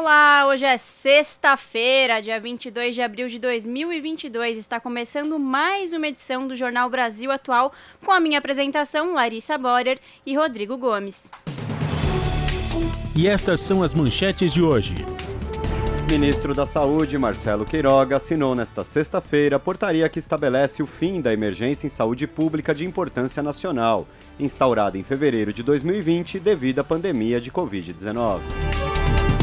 Olá, hoje é sexta-feira, dia 22 de abril de 2022. Está começando mais uma edição do Jornal Brasil Atual com a minha apresentação, Larissa Borer e Rodrigo Gomes. E estas são as manchetes de hoje. Ministro da Saúde, Marcelo Queiroga, assinou nesta sexta-feira a portaria que estabelece o fim da emergência em saúde pública de importância nacional, instaurada em fevereiro de 2020 devido à pandemia de Covid-19.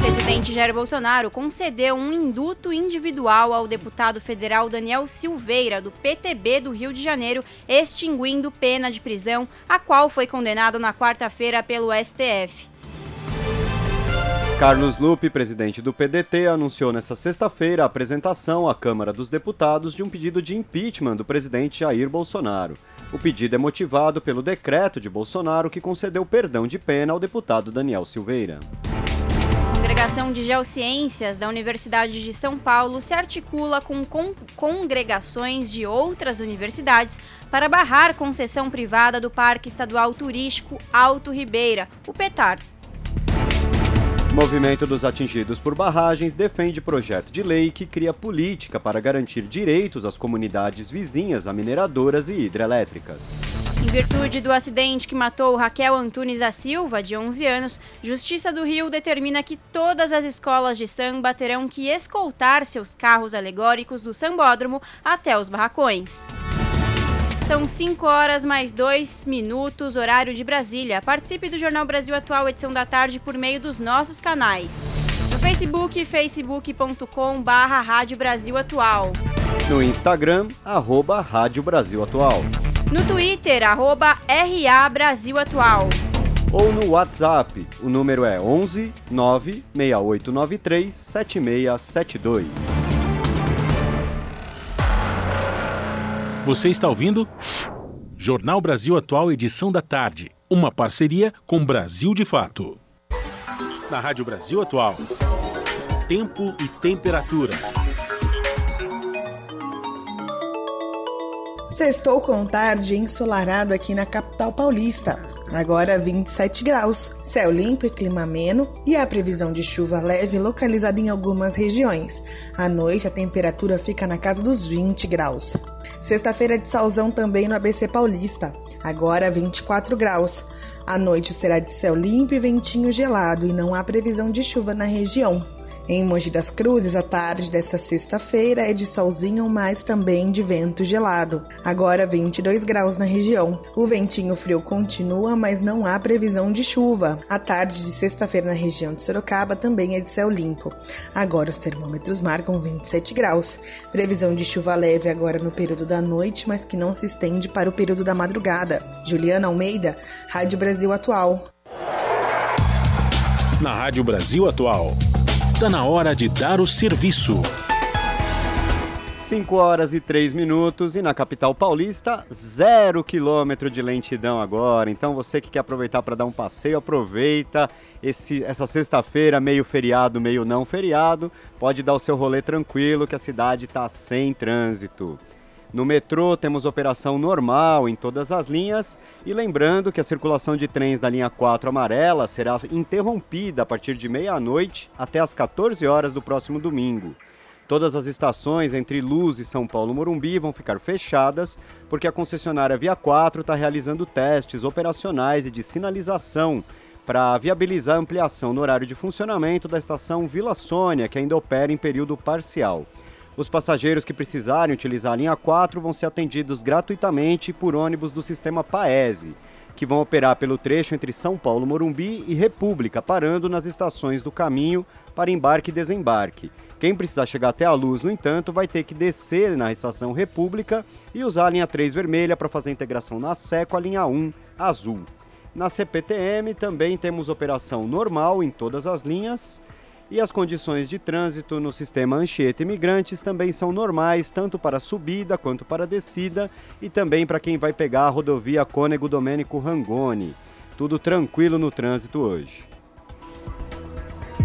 Presidente Jair Bolsonaro concedeu um induto individual ao deputado federal Daniel Silveira, do PTB do Rio de Janeiro, extinguindo pena de prisão, a qual foi condenado na quarta-feira pelo STF. Carlos Lupe, presidente do PDT, anunciou nesta sexta-feira a apresentação à Câmara dos Deputados de um pedido de impeachment do presidente Jair Bolsonaro. O pedido é motivado pelo decreto de Bolsonaro que concedeu perdão de pena ao deputado Daniel Silveira. Congregação de Geociências da Universidade de São Paulo se articula com con congregações de outras universidades para barrar concessão privada do Parque Estadual Turístico Alto Ribeira, o PETAR. Movimento dos atingidos por barragens defende projeto de lei que cria política para garantir direitos às comunidades vizinhas a mineradoras e hidrelétricas. Em virtude do acidente que matou Raquel Antunes da Silva, de 11 anos, Justiça do Rio determina que todas as escolas de samba terão que escoltar seus carros alegóricos do sambódromo até os barracões. São 5 horas mais 2 minutos, horário de Brasília. Participe do Jornal Brasil Atual, edição da tarde, por meio dos nossos canais. No Facebook, facebook.com barra Rádio Brasil Atual. No Instagram, arroba Rádio Brasil Atual. No Twitter, arroba RA Brasil Atual. Ou no WhatsApp, o número é 11 96893 7672. Você está ouvindo? Jornal Brasil Atual, edição da tarde. Uma parceria com Brasil de Fato. Na Rádio Brasil Atual. Tempo e temperatura. Sextou com tarde ensolarado aqui na capital paulista. Agora 27 graus, céu limpo e clima ameno e a previsão de chuva leve localizada em algumas regiões. À noite a temperatura fica na casa dos 20 graus. Sexta-feira de solzão também no ABC Paulista, agora 24 graus. À noite será de céu limpo e ventinho gelado e não há previsão de chuva na região. Em Mogi das Cruzes, a tarde dessa sexta-feira é de solzinho, mas também de vento gelado. Agora 22 graus na região. O ventinho frio continua, mas não há previsão de chuva. A tarde de sexta-feira na região de Sorocaba também é de céu limpo. Agora os termômetros marcam 27 graus. Previsão de chuva leve agora no período da noite, mas que não se estende para o período da madrugada. Juliana Almeida, Rádio Brasil Atual. Na Rádio Brasil Atual. Está na hora de dar o serviço. 5 horas e 3 minutos e na capital paulista, zero quilômetro de lentidão agora. Então você que quer aproveitar para dar um passeio, aproveita esse, essa sexta-feira, meio feriado, meio não feriado. Pode dar o seu rolê tranquilo que a cidade está sem trânsito. No metrô temos operação normal em todas as linhas e lembrando que a circulação de trens da linha 4 amarela será interrompida a partir de meia-noite até as 14 horas do próximo domingo. Todas as estações entre Luz e São Paulo Morumbi vão ficar fechadas porque a concessionária Via 4 está realizando testes operacionais e de sinalização para viabilizar a ampliação no horário de funcionamento da estação Vila Sônia, que ainda opera em período parcial. Os passageiros que precisarem utilizar a linha 4 vão ser atendidos gratuitamente por ônibus do sistema Paese, que vão operar pelo trecho entre São Paulo, Morumbi e República, parando nas estações do caminho para embarque e desembarque. Quem precisar chegar até a luz, no entanto, vai ter que descer na estação República e usar a linha 3 vermelha para fazer a integração na Sé com a linha 1 azul. Na CPTM também temos operação normal em todas as linhas E as condições de trânsito no sistema Anchieta Imigrantes também são normais, tanto para subida quanto para descida, e também para quem vai pegar a rodovia Cônego Domênico Rangoni. Tudo tranquilo no trânsito hoje.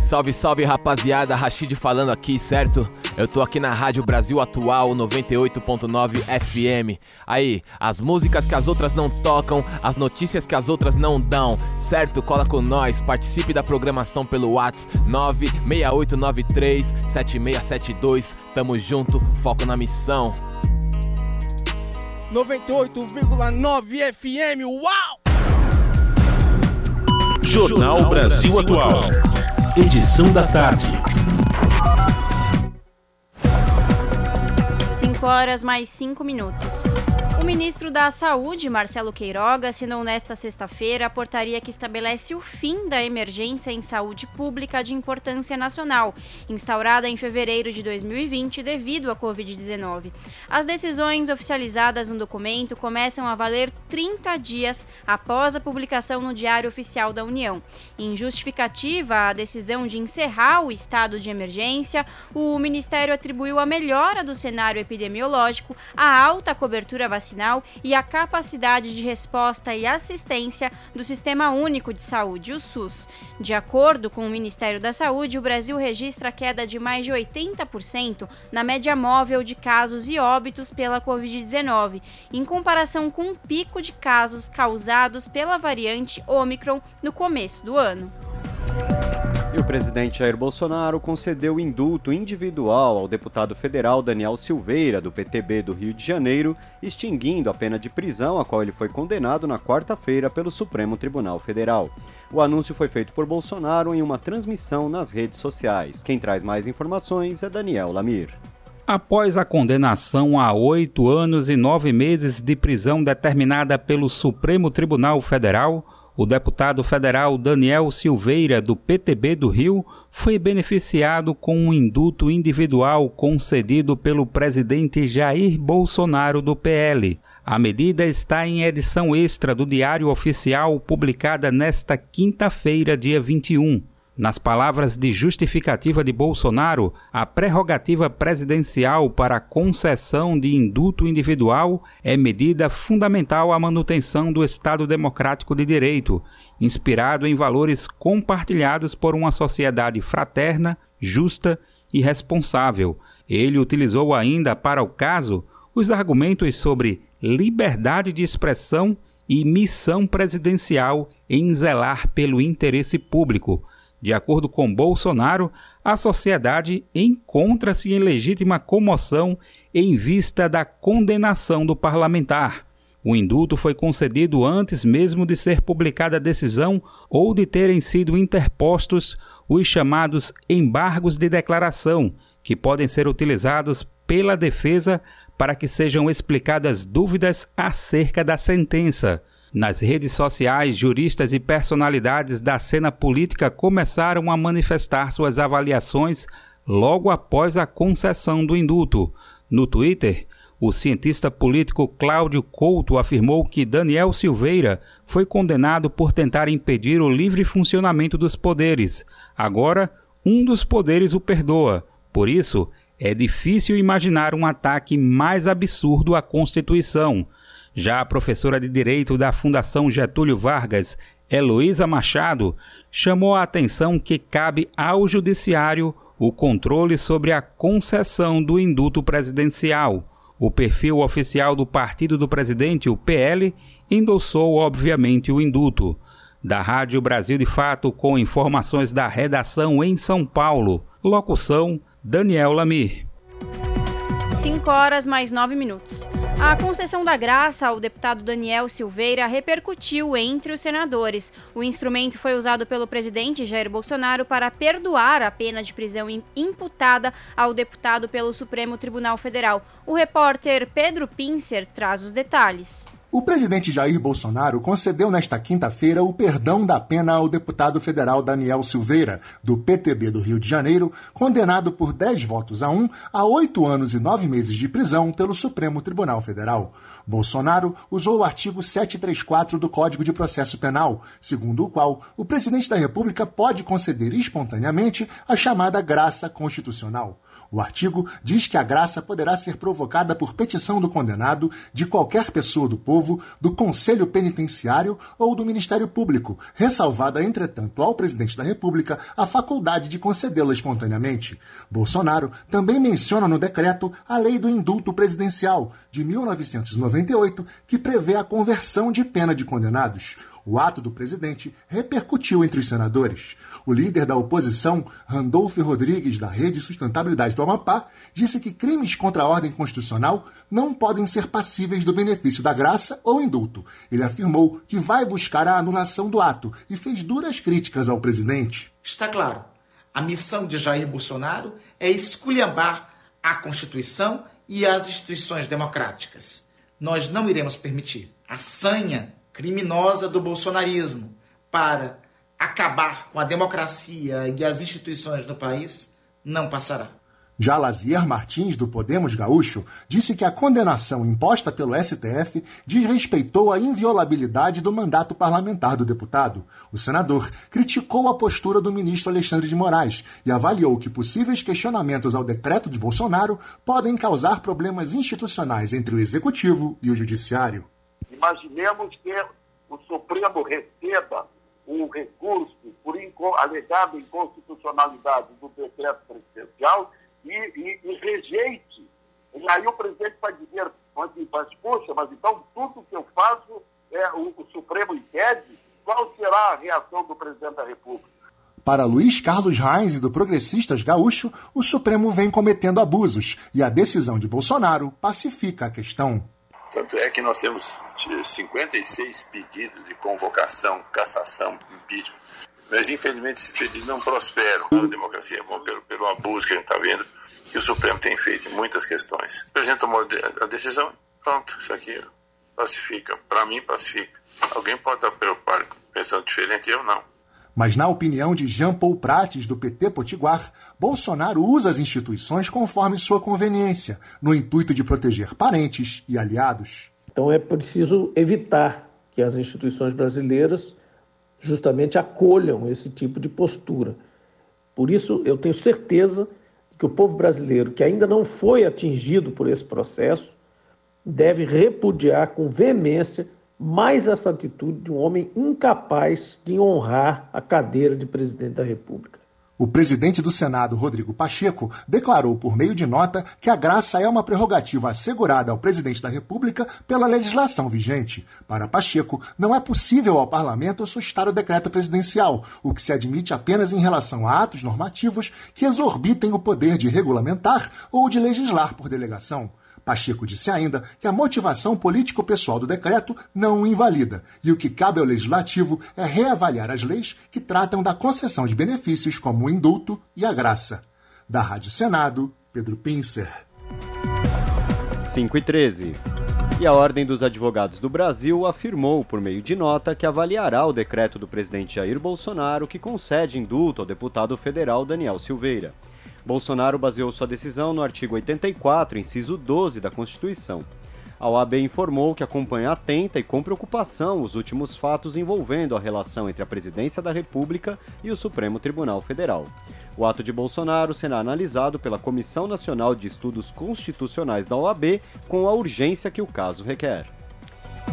Salve, salve rapaziada, Rashid falando aqui, certo? Eu tô aqui na Rádio Brasil Atual 98.9 FM. Aí, as músicas que as outras não tocam, as notícias que as outras não dão, certo? Cola com nós, participe da programação pelo WhatsApp 96893 7672. Tamo junto, foco na missão. 98,9 FM, uau! Jornal Brasil Atual. Edição da tarde. 5 horas mais 5 minutos. O ministro da Saúde, Marcelo Queiroga, assinou nesta sexta-feira a portaria que estabelece o fim da emergência em saúde pública de importância nacional, instaurada em fevereiro de 2020 devido à Covid-19. As decisões oficializadas no documento começam a valer 30 dias após a publicação no Diário Oficial da União. Em justificativa à decisão de encerrar o estado de emergência, o Ministério atribuiu a melhora do cenário epidemiológico, a alta cobertura vacinal vacinal e a capacidade de resposta e assistência do Sistema Único de Saúde, o SUS. De acordo com o Ministério da Saúde, o Brasil registra queda de mais de 80% na média móvel de casos e óbitos pela Covid-19, em comparação com o um pico de casos causados pela variante Omicron no começo do ano. E o presidente Jair Bolsonaro concedeu indulto individual ao deputado federal Daniel Silveira, do PTB do Rio de Janeiro, extinguindo a pena de prisão a qual ele foi condenado na quarta-feira pelo Supremo Tribunal Federal. O anúncio foi feito por Bolsonaro em uma transmissão nas redes sociais. Quem traz mais informações é Daniel Lamir. Após a condenação a oito anos e nove meses de prisão determinada pelo Supremo Tribunal Federal, o deputado federal Daniel Silveira, do PTB do Rio, foi beneficiado com um indulto individual concedido pelo presidente Jair Bolsonaro do PL. A medida está em edição extra do Diário Oficial, publicada nesta quinta-feira, dia 21. Nas palavras de justificativa de Bolsonaro, a prerrogativa presidencial para a concessão de indulto individual é medida fundamental à manutenção do Estado democrático de direito, inspirado em valores compartilhados por uma sociedade fraterna, justa e responsável. Ele utilizou ainda, para o caso, os argumentos sobre liberdade de expressão e missão presidencial em zelar pelo interesse público de acordo com Bolsonaro, a sociedade encontra-se em legítima comoção em vista da condenação do parlamentar. O indulto foi concedido antes mesmo de ser publicada a decisão ou de terem sido interpostos os chamados embargos de declaração, que podem ser utilizados pela defesa para que sejam explicadas dúvidas acerca da sentença. Nas redes sociais, juristas e personalidades da cena política começaram a manifestar suas avaliações logo após a concessão do indulto. No Twitter, o cientista político Cláudio Couto afirmou que Daniel Silveira foi condenado por tentar impedir o livre funcionamento dos poderes. Agora, um dos poderes o perdoa. Por isso, é difícil imaginar um ataque mais absurdo à Constituição. Já a professora de Direito da Fundação Getúlio Vargas, Heloísa Machado, chamou a atenção que cabe ao Judiciário o controle sobre a concessão do indulto presidencial. O perfil oficial do partido do presidente, o PL, endossou obviamente o indulto. Da Rádio Brasil de Fato, com informações da redação em São Paulo. Locução: Daniel Lamir. 5 horas mais 9 minutos. A concessão da graça ao deputado Daniel Silveira repercutiu entre os senadores. O instrumento foi usado pelo presidente Jair Bolsonaro para perdoar a pena de prisão imputada ao deputado pelo Supremo Tribunal Federal. O repórter Pedro Pincer traz os detalhes. O presidente Jair Bolsonaro concedeu nesta quinta-feira o perdão da pena ao deputado federal Daniel Silveira, do PTB do Rio de Janeiro, condenado por 10 votos a 1 a oito anos e nove meses de prisão pelo Supremo Tribunal Federal. Bolsonaro usou o artigo 734 do Código de Processo Penal, segundo o qual o presidente da República pode conceder espontaneamente a chamada graça constitucional. O artigo diz que a graça poderá ser provocada por petição do condenado, de qualquer pessoa do povo, do Conselho Penitenciário ou do Ministério Público, ressalvada, entretanto, ao presidente da República a faculdade de concedê-la espontaneamente. Bolsonaro também menciona no decreto a Lei do Indulto Presidencial, de 1998, que prevê a conversão de pena de condenados. O ato do presidente repercutiu entre os senadores. O líder da oposição, Randolfo Rodrigues, da Rede Sustentabilidade do Amapá, disse que crimes contra a ordem constitucional não podem ser passíveis do benefício da graça ou indulto. Ele afirmou que vai buscar a anulação do ato e fez duras críticas ao presidente. Está claro, a missão de Jair Bolsonaro é esculhambar a Constituição e as instituições democráticas. Nós não iremos permitir a sanha criminosa do bolsonarismo para acabar com a democracia e as instituições do país não passará. Já Lazier Martins, do Podemos Gaúcho, disse que a condenação imposta pelo STF desrespeitou a inviolabilidade do mandato parlamentar do deputado. O senador criticou a postura do ministro Alexandre de Moraes e avaliou que possíveis questionamentos ao decreto de Bolsonaro podem causar problemas institucionais entre o executivo e o judiciário. Imaginemos que o Supremo receba um recurso por inco alegada inconstitucionalidade do decreto presidencial e, e, e, rejeite. E aí o presidente vai dizer, mas, poxa, mas então tudo que eu faço é o, o Supremo impede? Qual será a reação do presidente da República? Para Luiz Carlos Reis e do Progressistas Gaúcho, o Supremo vem cometendo abusos e a decisão de Bolsonaro pacifica a questão. Tanto é que nós temos 56 pedidos de convocação, cassação, impeachment. Mas, infelizmente, esses pedidos não prosperam na democracia, pelo, pelo abuso que a gente está vendo, que o Supremo tem feito em muitas questões. O presidente tomou a decisão, pronto, isso aqui pacifica. Para mim, pacifica. Alguém pode estar preocupado pensando diferente, eu não. Mas, na opinião de Jean Paul Prates, do PT Potiguar, Bolsonaro usa as instituições conforme sua conveniência, no intuito de proteger parentes e aliados. Então é preciso evitar que as instituições brasileiras justamente acolham esse tipo de postura. Por isso, eu tenho certeza que o povo brasileiro, que ainda não foi atingido por esse processo, deve repudiar com veemência mais essa atitude de um homem incapaz de honrar a cadeira de presidente da República. O presidente do Senado, Rodrigo Pacheco, declarou por meio de nota que a graça é uma prerrogativa assegurada ao presidente da República pela legislação vigente. Para Pacheco, não é possível ao parlamento sustar o decreto presidencial, o que se admite apenas em relação a atos normativos que exorbitem o poder de regulamentar ou de legislar por delegação. Pacheco disse ainda que a motivação político-pessoal do decreto não o invalida e o que cabe ao Legislativo é reavaliar as leis que tratam da concessão de benefícios como o indulto e a graça. Da Rádio Senado, Pedro Pincer. 5 e 13. E a Ordem dos Advogados do Brasil afirmou, por meio de nota, que avaliará o decreto do presidente Jair Bolsonaro que concede indulto ao deputado federal Daniel Silveira. Bolsonaro baseou sua decisão no artigo 84, inciso 12 da Constituição. A OAB informou que acompanha atenta e com preocupação os últimos fatos envolvendo a relação entre a Presidência da República e o Supremo Tribunal Federal. O ato de Bolsonaro será analisado pela Comissão Nacional de Estudos Constitucionais da OAB com a urgência que o caso requer.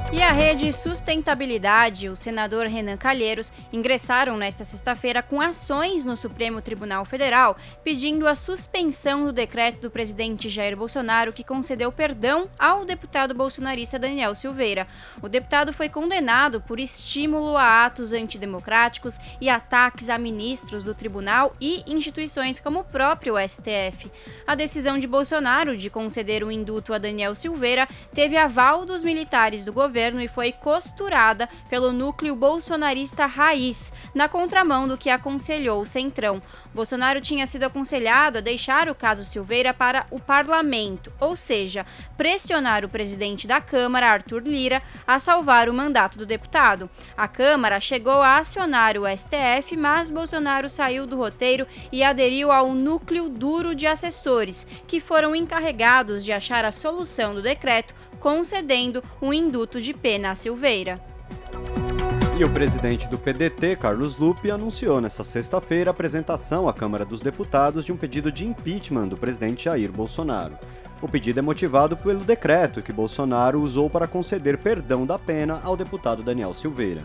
E a Rede Sustentabilidade o senador Renan Calheiros ingressaram nesta sexta-feira com ações no Supremo Tribunal Federal pedindo a suspensão do decreto do presidente Jair Bolsonaro que concedeu perdão ao deputado bolsonarista Daniel Silveira. O deputado foi condenado por estímulo a atos antidemocráticos e ataques a ministros do tribunal e instituições como o próprio STF. A decisão de Bolsonaro de conceder o um indulto a Daniel Silveira teve aval dos militares do governo governo e foi costurada pelo núcleo bolsonarista raiz, na contramão do que aconselhou o Centrão. Bolsonaro tinha sido aconselhado a deixar o caso Silveira para o parlamento, ou seja, pressionar o presidente da Câmara, Arthur Lira, a salvar o mandato do deputado. A Câmara chegou a acionar o STF, mas Bolsonaro saiu do roteiro e aderiu ao núcleo duro de assessores, que foram encarregados de achar a solução do decreto, concedendo um induto de pena a Silveira. E o presidente do PDT, Carlos Lupe, anunciou nesta sexta-feira a apresentação à Câmara dos Deputados de um pedido de impeachment do presidente Jair Bolsonaro. O pedido é motivado pelo decreto que Bolsonaro usou para conceder perdão da pena ao deputado Daniel Silveira.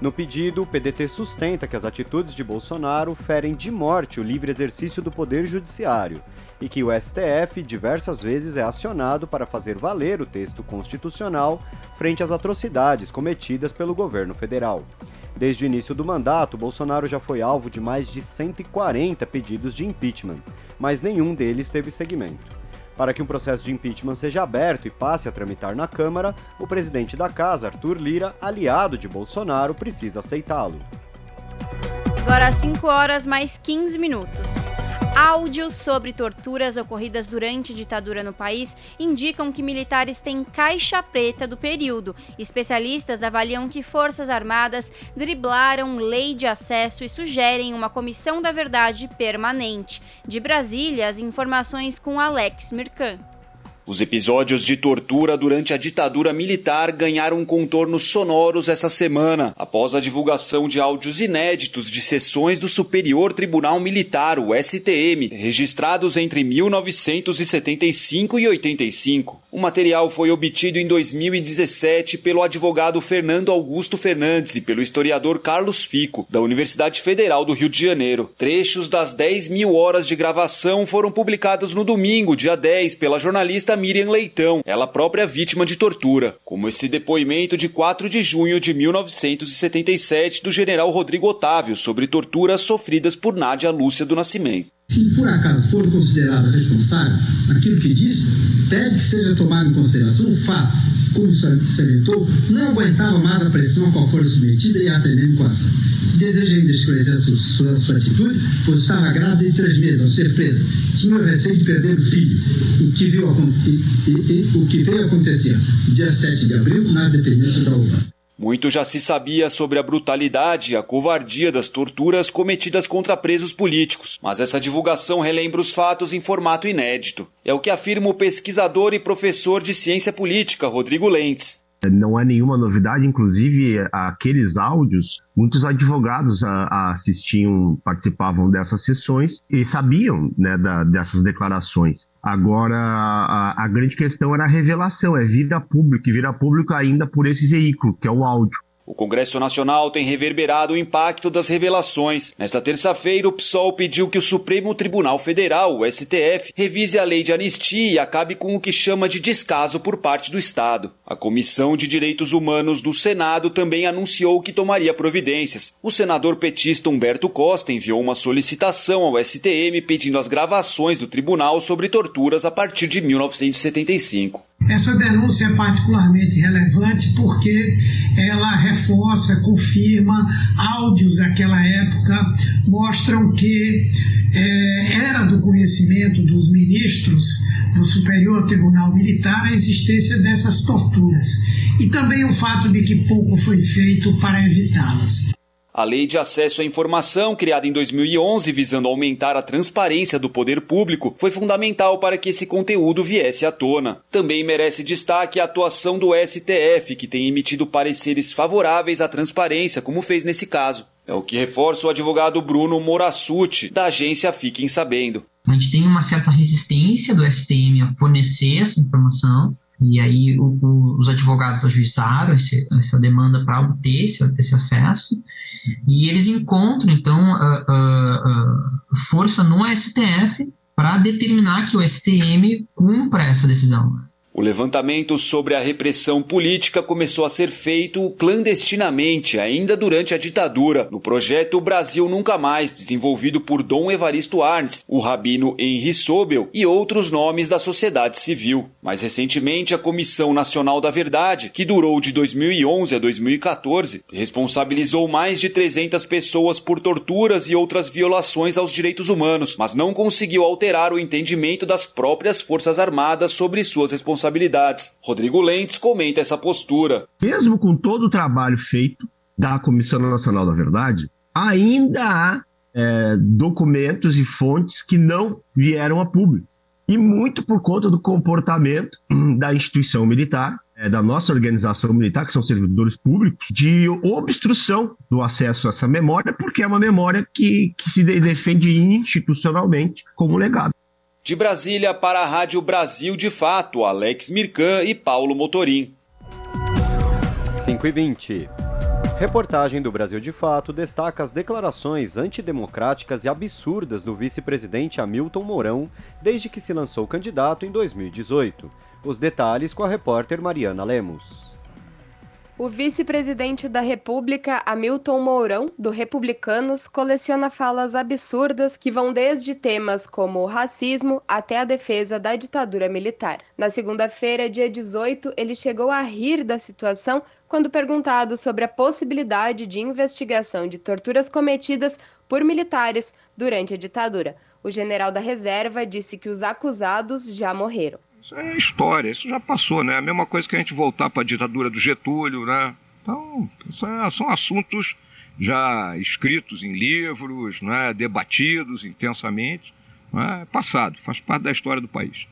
No pedido, o PDT sustenta que as atitudes de Bolsonaro ferem de morte o livre exercício do poder judiciário e que o STF diversas vezes é acionado para fazer valer o texto constitucional frente às atrocidades cometidas pelo governo federal. Desde o início do mandato, Bolsonaro já foi alvo de mais de 140 pedidos de impeachment, mas nenhum deles teve seguimento. Para que um processo de impeachment seja aberto e passe a tramitar na Câmara, o presidente da casa, Arthur Lira, aliado de Bolsonaro, precisa aceitá-lo. Agora 5 horas mais 15 minutos. Áudios sobre torturas ocorridas durante a ditadura no país indicam que militares têm caixa preta do período. Especialistas avaliam que Forças Armadas driblaram lei de acesso e sugerem uma comissão da verdade permanente. De Brasília, as informações com Alex Mirkan. Os episódios de tortura durante a ditadura militar ganharam contornos sonoros essa semana, após a divulgação de áudios inéditos de sessões do Superior Tribunal Militar, o STM, registrados entre 1975 e 85. O material foi obtido em 2017 pelo advogado Fernando Augusto Fernandes e pelo historiador Carlos Fico, da Universidade Federal do Rio de Janeiro. Trechos das 10 mil horas de gravação foram publicados no domingo, dia 10, pela jornalista Miriam Leitão, ela própria vítima de tortura, como esse depoimento de 4 de junho de 1977 do general Rodrigo Otávio sobre torturas sofridas por Nádia Lúcia do Nascimento. Se por acaso for considerado responsável, aquilo que disse deve que seja tomado em consideração o fato, como salientou, não aguentava mais a pressão a qual fora submetida e atendendo com ação. Deseja ainda esclarecer sua, sua, atitude, pois estava grávida de três meses ao ser presa. Tinha receio de perder o filho, o que, viu, e, e, e, o que veio acontecer dia 7 de abril na dependência da UVA. Muito já se sabia sobre a brutalidade e a covardia das torturas cometidas contra presos políticos, mas essa divulgação relembra os fatos em formato inédito. É o que afirma o pesquisador e professor de ciência política Rodrigo Lentz. Não é nenhuma novidade, inclusive aqueles áudios, muitos advogados assistiam, participavam dessas sessões e sabiam né, da, dessas declarações. Agora, a, a, grande questão era a revelação, é vir a público, e vir a público ainda por esse veículo, que é o áudio. O Congresso Nacional tem reverberado o impacto das revelações. Nesta terça-feira, o PSOL pediu que o Supremo Tribunal Federal, o STF, revise a lei de anistia e acabe com o que chama de descaso por parte do Estado. A Comissão de Direitos Humanos do Senado também anunciou que tomaria providências. O senador petista Humberto Costa enviou uma solicitação ao STM pedindo as gravações do tribunal sobre torturas a partir de 1975. Essa denúncia é particularmente relevante porque ela reforça, confirma áudios daquela época, mostram que é, era do conhecimento dos ministros do Superior Tribunal Militar a existência dessas torturas e também o fato de que pouco foi feito para evitá-las. A Lei de Acesso à Informação, criada em 2011 visando aumentar a transparência do poder público, foi fundamental para que esse conteúdo viesse à tona. Também merece destaque a atuação do STF, que tem emitido pareceres favoráveis à transparência, como fez nesse caso. É o que reforça o advogado Bruno Morassuti, da agência Fiquem Sabendo. A gente tem uma certa resistência do STM a fornecer essa informação, e aí o, o, os advogados ajuizaram esse, essa demanda para obter esse, esse, acesso, e eles encontram, então, a, a, a força no STF para determinar que o STM cumpra essa decisão. O levantamento sobre a repressão política começou a ser feito clandestinamente, ainda durante a ditadura, no projeto Brasil Nunca Mais, desenvolvido por Dom Evaristo Arnes, o rabino Henri Sobel e outros nomes da sociedade civil. Mais recentemente, a Comissão Nacional da Verdade, que durou de 2011 a 2014, responsabilizou mais de 300 pessoas por torturas e outras violações aos direitos humanos, mas não conseguiu alterar o entendimento das próprias Forças Armadas sobre suas responsabilidades responsabilidades. Rodrigo Lentes comenta essa postura. Mesmo com todo o trabalho feito da Comissão Nacional da Verdade, ainda há é, documentos e fontes que não vieram a público. E muito por conta do comportamento da instituição militar, é, da nossa organização militar, que são servidores públicos, de obstrução do acesso a essa memória, porque é uma memória que, que se defende institucionalmente como legado. De Brasília para a Rádio Brasil de Fato, Alex Mirkan e Paulo Motorim. 5 e 20. Reportagem do Brasil de Fato destaca as declarações antidemocráticas e absurdas do vice-presidente Hamilton Mourão desde que se lançou candidato em 2018. Os detalhes com a repórter Mariana Lemos. O vice-presidente da República, Hamilton Mourão, do Republicanos, coleciona falas absurdas que vão desde temas como o racismo até a defesa da ditadura militar. Na segunda-feira, dia 18, ele chegou a rir da situação quando perguntado sobre a possibilidade de investigação de torturas cometidas por militares durante a ditadura. O general da reserva disse que os acusados já morreram. Isso é história, isso já passou, né? A mesma coisa que a gente voltar para a ditadura do Getúlio, né? Então, é, são assuntos já escritos em livros, né? debatidos intensamente. É passado, faz parte da história do país.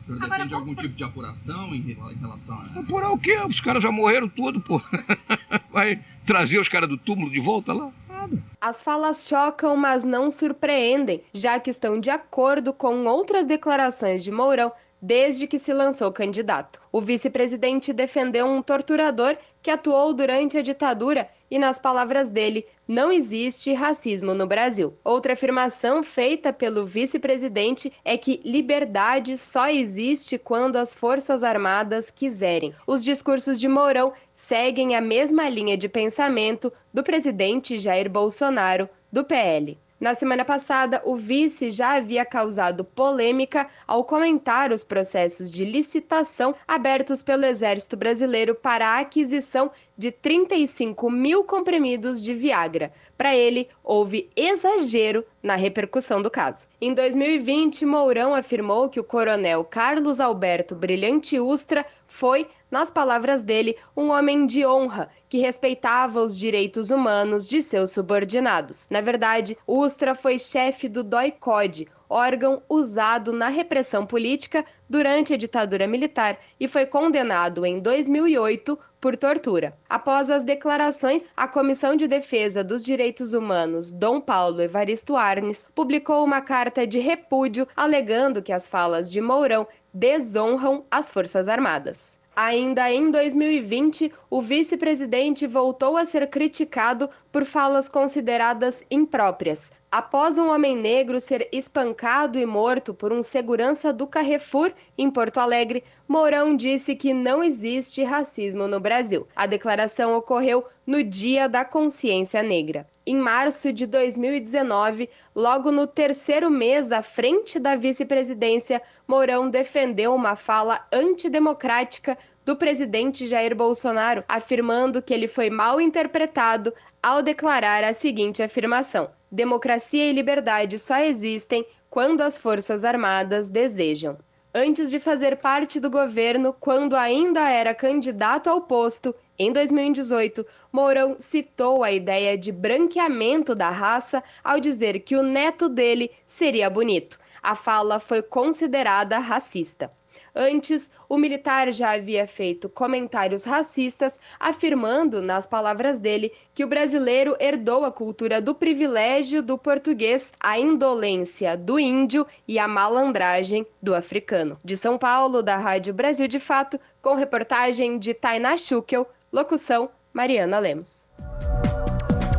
O senhor Agora, defende algum tipo de apuração em relação a. Apurar o quê? Os caras já morreram tudo, pô. Vai trazer os caras do túmulo de volta lá? Nada. As falas chocam, mas não surpreendem, já que estão de acordo com outras declarações de Mourão desde que se lançou candidato. O vice-presidente defendeu um torturador que atuou durante a ditadura e, nas palavras dele, não existe racismo no Brasil. Outra afirmação feita pelo vice-presidente é que liberdade só existe quando as Forças Armadas quiserem. Os discursos de Mourão seguem a mesma linha de pensamento do presidente Jair Bolsonaro, do PL. Na semana passada, o vice já havia causado polêmica ao comentar os processos de licitação abertos pelo Exército Brasileiro para a aquisição de 35 mil comprimidos de Viagra. Para ele, houve exagero na repercussão do caso. Em 2020, Mourão afirmou que o coronel Carlos Alberto Brilhante Ustra foi, nas palavras dele, um homem de honra que respeitava os direitos humanos de seus subordinados. Na verdade, Ustra foi chefe do DOI-CODE, órgão usado na repressão política durante a ditadura militar e foi condenado em 2008 por tortura. Após as declarações, a Comissão de Defesa dos Direitos Humanos, Dom Paulo Evaristo Arnes, publicou uma carta de repúdio alegando que as falas de Mourão desonram as Forças Armadas. Ainda em 2020, o vice-presidente voltou a ser criticado por falas consideradas impróprias, após um homem negro ser espancado e morto por um segurança do Carrefour em Porto Alegre, Mourão disse que não existe racismo no Brasil. A declaração ocorreu no Dia da Consciência Negra. Em março de 2019, logo no terceiro mês à frente da vice-presidência, Mourão defendeu uma fala antidemocrática do presidente Jair Bolsonaro, afirmando que ele foi mal interpretado ao declarar a seguinte afirmação: democracia e liberdade só existem quando as Forças Armadas desejam. Antes de fazer parte do governo, quando ainda era candidato ao posto, em 2018, Mourão citou a ideia de branqueamento da raça ao dizer que o neto dele seria bonito. A fala foi considerada racista. Antes, o militar já havia feito comentários racistas, afirmando, nas palavras dele, que o brasileiro herdou a cultura do privilégio do português, a indolência do índio e a malandragem do africano. De São Paulo, da Rádio Brasil de Fato, com reportagem de Tainá Schukel, locução Mariana Lemos.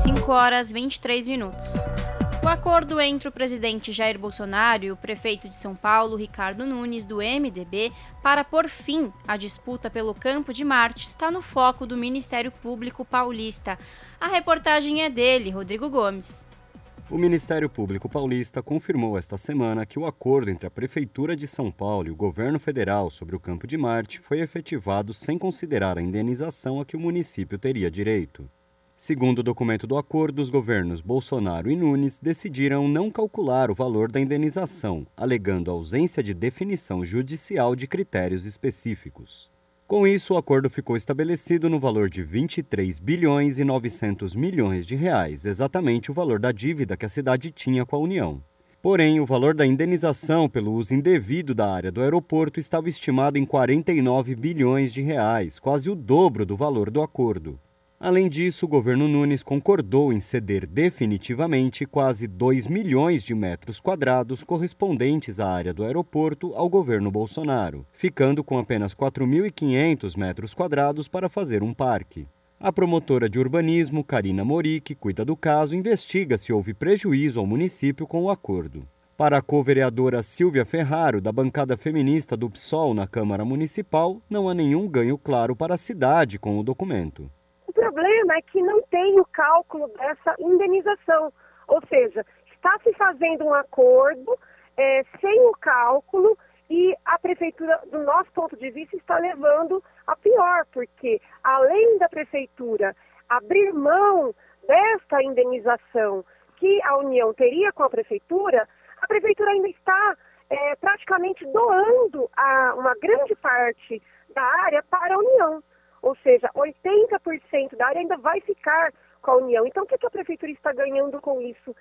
5 horas 23 minutos. O acordo entre o presidente Jair Bolsonaro e o prefeito de São Paulo, Ricardo Nunes, do MDB, para pôr fim à disputa pelo Campo de Marte está no foco do Ministério Público Paulista. A reportagem é dele, Rodrigo Gomes. O Ministério Público Paulista confirmou esta semana que o acordo entre a Prefeitura de São Paulo e o governo federal sobre o Campo de Marte foi efetivado sem considerar a indenização a que o município teria direito. Segundo o documento do acordo, os governos Bolsonaro e Nunes decidiram não calcular o valor da indenização, alegando ausência de definição judicial de critérios específicos. Com isso, o acordo ficou estabelecido no valor de 23 bilhões e 900 milhões de reais, exatamente o valor da dívida que a cidade tinha com a União. Porém, o valor da indenização pelo uso indevido da área do aeroporto estava estimado em 49 bilhões de reais, quase o dobro do valor do acordo. Além disso, o governo Nunes concordou em ceder definitivamente quase 2 milhões de metros quadrados correspondentes à área do aeroporto ao governo Bolsonaro, ficando com apenas 4.500 metros quadrados para fazer um parque. A promotora de urbanismo, Karina Mori, que cuida do caso, investiga se houve prejuízo ao município com o acordo. Para a co-vereadora Silvia Ferraro, da bancada feminista do PSOL na Câmara Municipal, não há nenhum ganho claro para a cidade com o documento é que não tem o cálculo dessa indenização. Ou seja, está se fazendo um acordo é, sem o cálculo e a prefeitura, do nosso ponto de vista, está levando a pior, porque além da prefeitura abrir mão desta indenização que a União teria com a prefeitura, a prefeitura ainda está é, praticamente doando a, uma grande parte da área para a União. Ou seja, 80% da área ainda vai ficar com a União. Então, o que a prefeitura está ganhando com isso?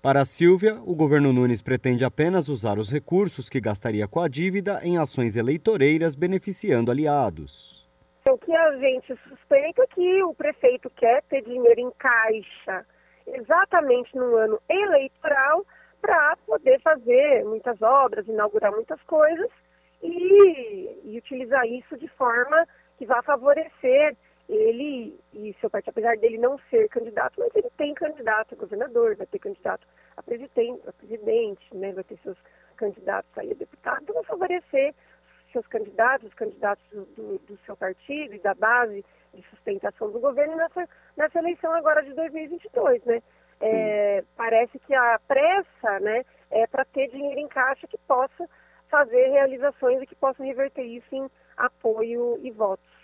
Para a Silvia, o governo Nunes pretende apenas usar os recursos que gastaria com a dívida em ações eleitoreiras beneficiando aliados. O que a gente suspeita é que o prefeito quer ter dinheiro em caixa exatamente no ano eleitoral para poder fazer muitas obras, inaugurar muitas coisas e, e utilizar isso de forma que vai favorecer ele e seu partido, apesar dele não ser candidato, mas ele tem candidato a governador, vai ter candidato a presidente, a presidente né, vai ter seus candidatos aí a deputado, então vai favorecer seus candidatos, os candidatos do, do, seu partido e da base de sustentação do governo nessa, nessa eleição agora de 2022, né? É, parece que a pressa, né, é para ter dinheiro em caixa que possa fazer realizações e que possam reverter isso em apoio e votos.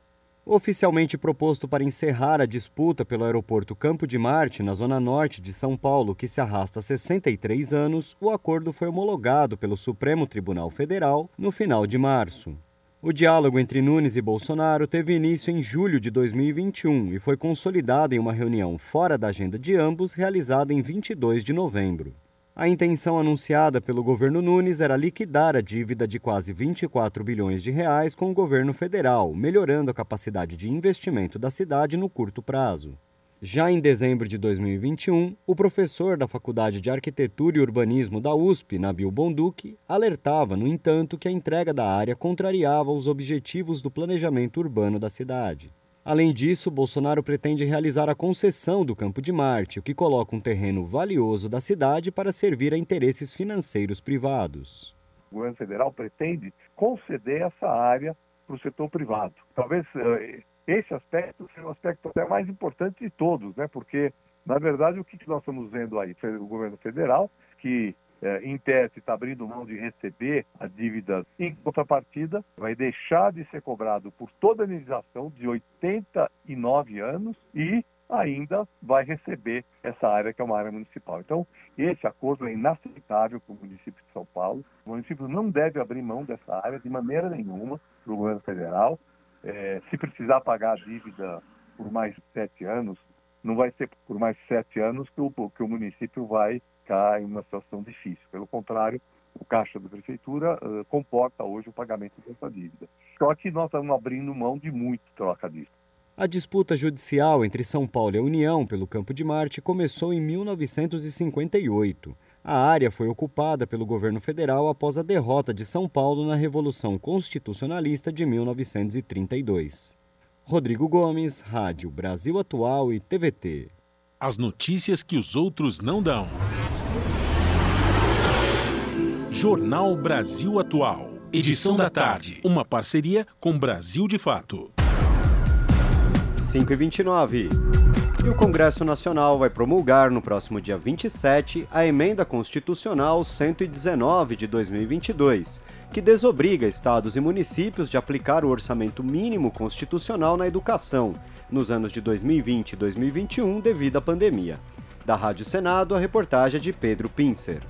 Oficialmente proposto para encerrar a disputa pelo aeroporto Campo de Marte, na zona norte de São Paulo, que se arrasta há 63 anos, o acordo foi homologado pelo Supremo Tribunal Federal no final de março. O diálogo entre Nunes e Bolsonaro teve início em julho de 2021 e foi consolidado em uma reunião fora da agenda de ambos, realizada em 22 de novembro. A intenção anunciada pelo governo Nunes era liquidar a dívida de quase 24 bilhões de reais com o governo federal, melhorando a capacidade de investimento da cidade no curto prazo. Já em dezembro de 2021, o professor da Faculdade de Arquitetura e Urbanismo da USP, Nabil Bonduque, alertava, no entanto, que a entrega da área contrariava os objetivos do planejamento urbano da cidade. Além disso, Bolsonaro pretende realizar a concessão do Campo de Marte, o que coloca um terreno valioso da cidade para servir a interesses financeiros privados. O governo federal pretende conceder essa área para o setor privado. Talvez uh, esse aspecto seja o aspecto até mais importante de todos, né? porque, na verdade, o que nós estamos vendo aí? O governo federal, que é, em tese está abrindo mão de receber a dívida em contrapartida, vai deixar de ser cobrado por toda a indenização de 89 anos e ainda vai receber essa área que é uma área municipal. Então, esse acordo é inaceitável para o município de São Paulo. O município não deve abrir mão dessa área de maneira nenhuma para o governo federal. É, se precisar pagar a dívida por mais sete anos, não vai ser por mais sete anos que o, que o município vai ficar em uma situação difícil. Pelo contrário, o caixa da prefeitura uh, comporta hoje o pagamento dessa dívida. Só que nós estamos abrindo mão de muito troca disso. A disputa judicial entre São Paulo e a União pelo Campo de Marte começou em 1958. A área foi ocupada pelo governo federal após a derrota de São Paulo na Revolução Constitucionalista de 1932. Rodrigo Gomes, Rádio Brasil Atual e TVT. As notícias que os outros não dão. Jornal Brasil Atual. Edição da tarde. Uma parceria com Brasil de Fato. 5 e 29. E o Congresso Nacional vai promulgar no próximo dia 27 a Emenda Constitucional 119 de 2022, que desobriga estados e municípios de aplicar o orçamento mínimo constitucional na educação nos anos de 2020 e 2021 devido à pandemia. Da Rádio Senado, a reportagem é de Pedro Pincer.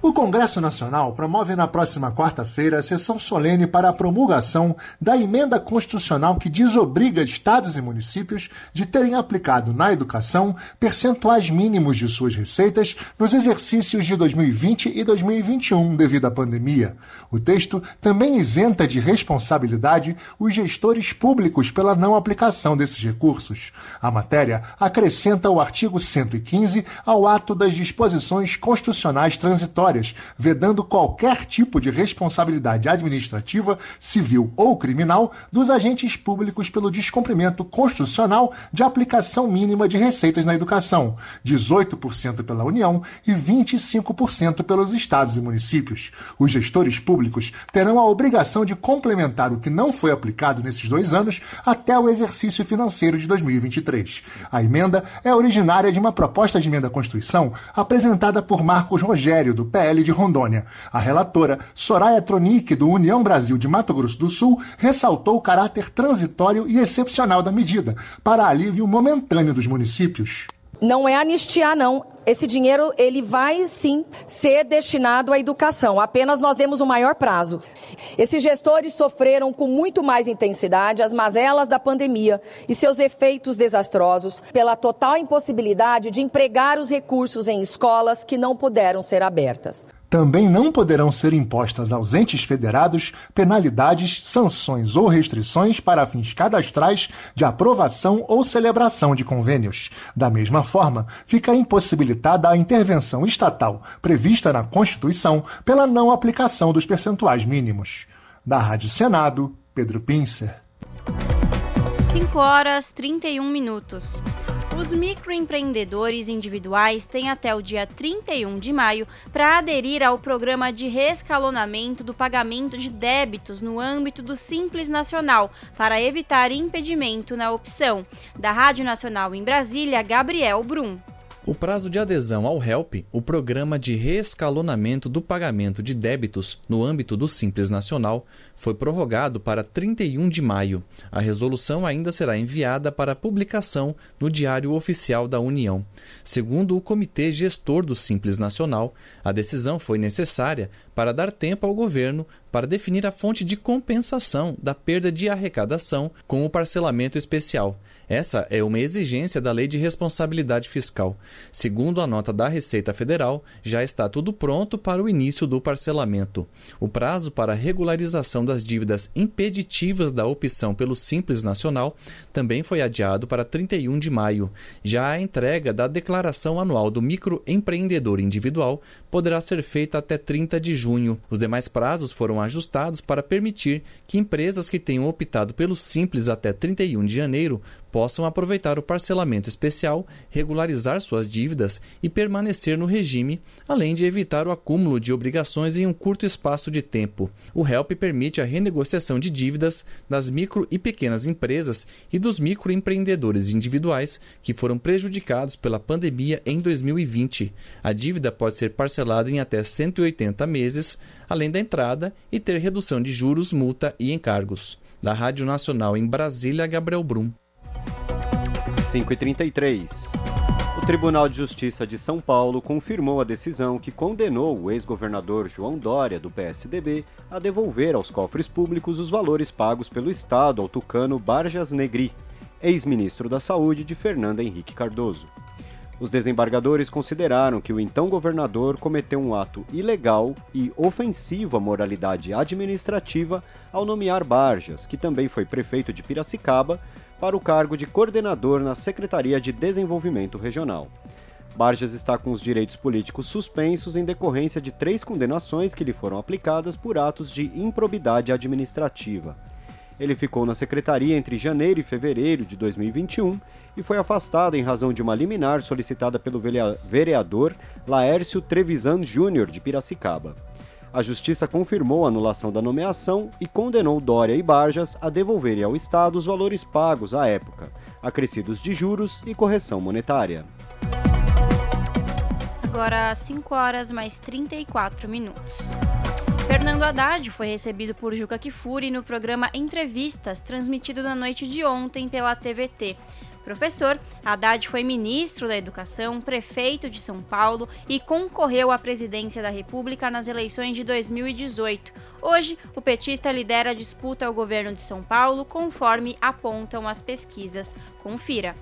O Congresso Nacional promove na próxima quarta-feira a sessão solene para a promulgação da emenda constitucional que desobriga estados e municípios de terem aplicado na educação percentuais mínimos de suas receitas nos exercícios de 2020 e 2021 devido à pandemia. O texto também isenta de responsabilidade os gestores públicos pela não aplicação desses recursos. A matéria acrescenta o artigo 115 ao ato das disposições constitucionais transitórias vedando qualquer tipo de responsabilidade administrativa, civil ou criminal dos agentes públicos pelo descumprimento constitucional de aplicação mínima de receitas na educação, 18% pela União e 25% pelos estados e municípios. Os gestores públicos terão a obrigação de complementar o que não foi aplicado nesses dois anos até o exercício financeiro de 2023. A emenda é originária de uma proposta de emenda à Constituição apresentada por Marcos Rogério, do PL de Rondônia. A relatora, Soraya Tronic, do União Brasil de Mato Grosso do Sul, ressaltou o caráter transitório e excepcional da medida, para alívio momentâneo dos municípios. Não é anistiar, não. Esse dinheiro ele vai sim ser destinado à educação. Apenas nós demos um maior prazo. Esses gestores sofreram com muito mais intensidade as mazelas da pandemia e seus efeitos desastrosos pela total impossibilidade de empregar os recursos em escolas que não puderam ser abertas. Também não poderão ser impostas aos entes federados penalidades, sanções ou restrições para fins cadastrais de aprovação ou celebração de convênios. Da mesma forma, fica impossibilitada a intervenção estatal prevista na Constituição pela não aplicação dos percentuais mínimos. Da Rádio Senado, Pedro Pincer. 5 horas 31 minutos. Os microempreendedores individuais têm até o dia 31 de maio para aderir ao programa de reescalonamento do pagamento de débitos no âmbito do Simples Nacional, para evitar impedimento na opção. Da Rádio Nacional em Brasília, Gabriel Brum. O prazo de adesão ao HELP, o programa de reescalonamento do pagamento de débitos no âmbito do Simples Nacional, foi prorrogado para 31 de maio. A resolução ainda será enviada para publicação no Diário Oficial da União. Segundo o Comitê Gestor do Simples Nacional, a decisão foi necessária para dar tempo ao governo para definir a fonte de compensação da perda de arrecadação com o parcelamento especial. Essa é uma exigência da Lei de Responsabilidade Fiscal. Segundo a nota da Receita Federal, já está tudo pronto para o início do parcelamento. O prazo para regularização das dívidas impeditivas da opção pelo Simples Nacional também foi adiado para 31 de maio. Já a entrega da declaração anual do microempreendedor individual poderá ser feita até 30 de junho. Os demais prazos foram ajustados para permitir que empresas que tenham optado pelo Simples até 31 de janeiro possam aproveitar o parcelamento especial, regularizar suas dívidas e permanecer no regime, além de evitar o acúmulo de obrigações em um curto espaço de tempo. O HELP permite a renegociação de dívidas das micro e pequenas empresas e dos microempreendedores individuais que foram prejudicados pela pandemia em 2020. A dívida pode ser parcelada em até 180 meses, além da entrada e ter redução de juros, multa e encargos. Da Rádio Nacional em Brasília, Gabriel Brum. 5h33. O Tribunal de Justiça de São Paulo confirmou a decisão que condenou o ex-governador João Dória, do PSDB, a devolver aos cofres públicos os valores pagos pelo Estado ao tucano Barjas Negri, ex-ministro da Saúde de Fernando Henrique Cardoso. Os desembargadores consideraram que o então governador cometeu um ato ilegal e ofensivo à moralidade administrativa ao nomear Barjas, que também foi prefeito de Piracicaba, para o cargo de coordenador na Secretaria de Desenvolvimento Regional. Barjas está com os direitos políticos suspensos em decorrência de três condenações que lhe foram aplicadas por atos de improbidade administrativa. Ele ficou na secretaria entre janeiro e fevereiro de 2021 e foi afastado em razão de uma liminar solicitada pelo vereador Laércio Trevisan Júnior de Piracicaba. A Justiça confirmou a anulação da nomeação e condenou Dória e Barjas a devolverem ao Estado os valores pagos à época, acrescidos de juros e correção monetária. Agora 5 horas mais 34 minutos. Fernando Haddad foi recebido por Juca Kifuri no programa Entrevistas, transmitido na noite de ontem pela TVT. Professor, Haddad foi ministro da Educação, prefeito de São Paulo e concorreu à presidência da República nas eleições de 2018. Hoje, o petista lidera a disputa ao governo de São Paulo, conforme apontam as pesquisas. Confira.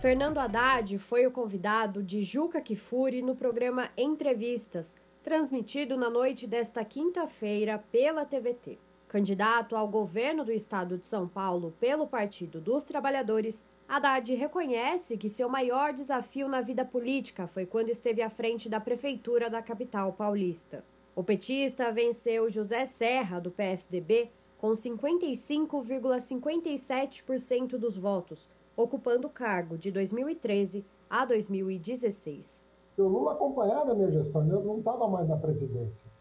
Fernando Haddad foi o convidado de Juca Kifuri no programa Entrevistas, transmitido na noite desta quinta-feira pela TVT. Candidato ao governo do estado de São Paulo pelo Partido dos Trabalhadores, Haddad reconhece que seu maior desafio na vida política foi quando esteve à frente da prefeitura da capital paulista. O petista venceu José Serra, do PSDB, com 55,57% dos votos, ocupando o cargo de 2013 a 2016. O Lula acompanhava a minha gestão, eu não estava mais na presidência.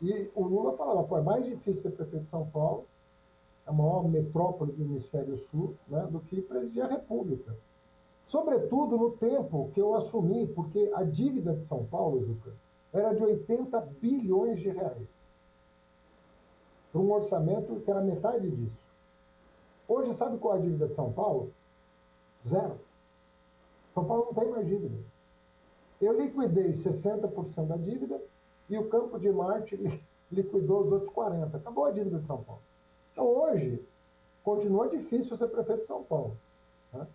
E o Lula falava, pô, é mais difícil ser prefeito de São Paulo, a maior metrópole do hemisfério sul, né, do que presidir a República. Sobretudo no tempo que eu assumi, porque a dívida de São Paulo, Juca, era de 80 bilhões de reais. Para um orçamento que era metade disso. Hoje, sabe qual é a dívida de São Paulo? Zero. São Paulo não tem mais dívida. Eu liquidei 60% da dívida e o Campo de Marte liquidou os outros 40%. Acabou a dívida de São Paulo. Então, hoje, continua difícil ser prefeito de São Paulo. Né?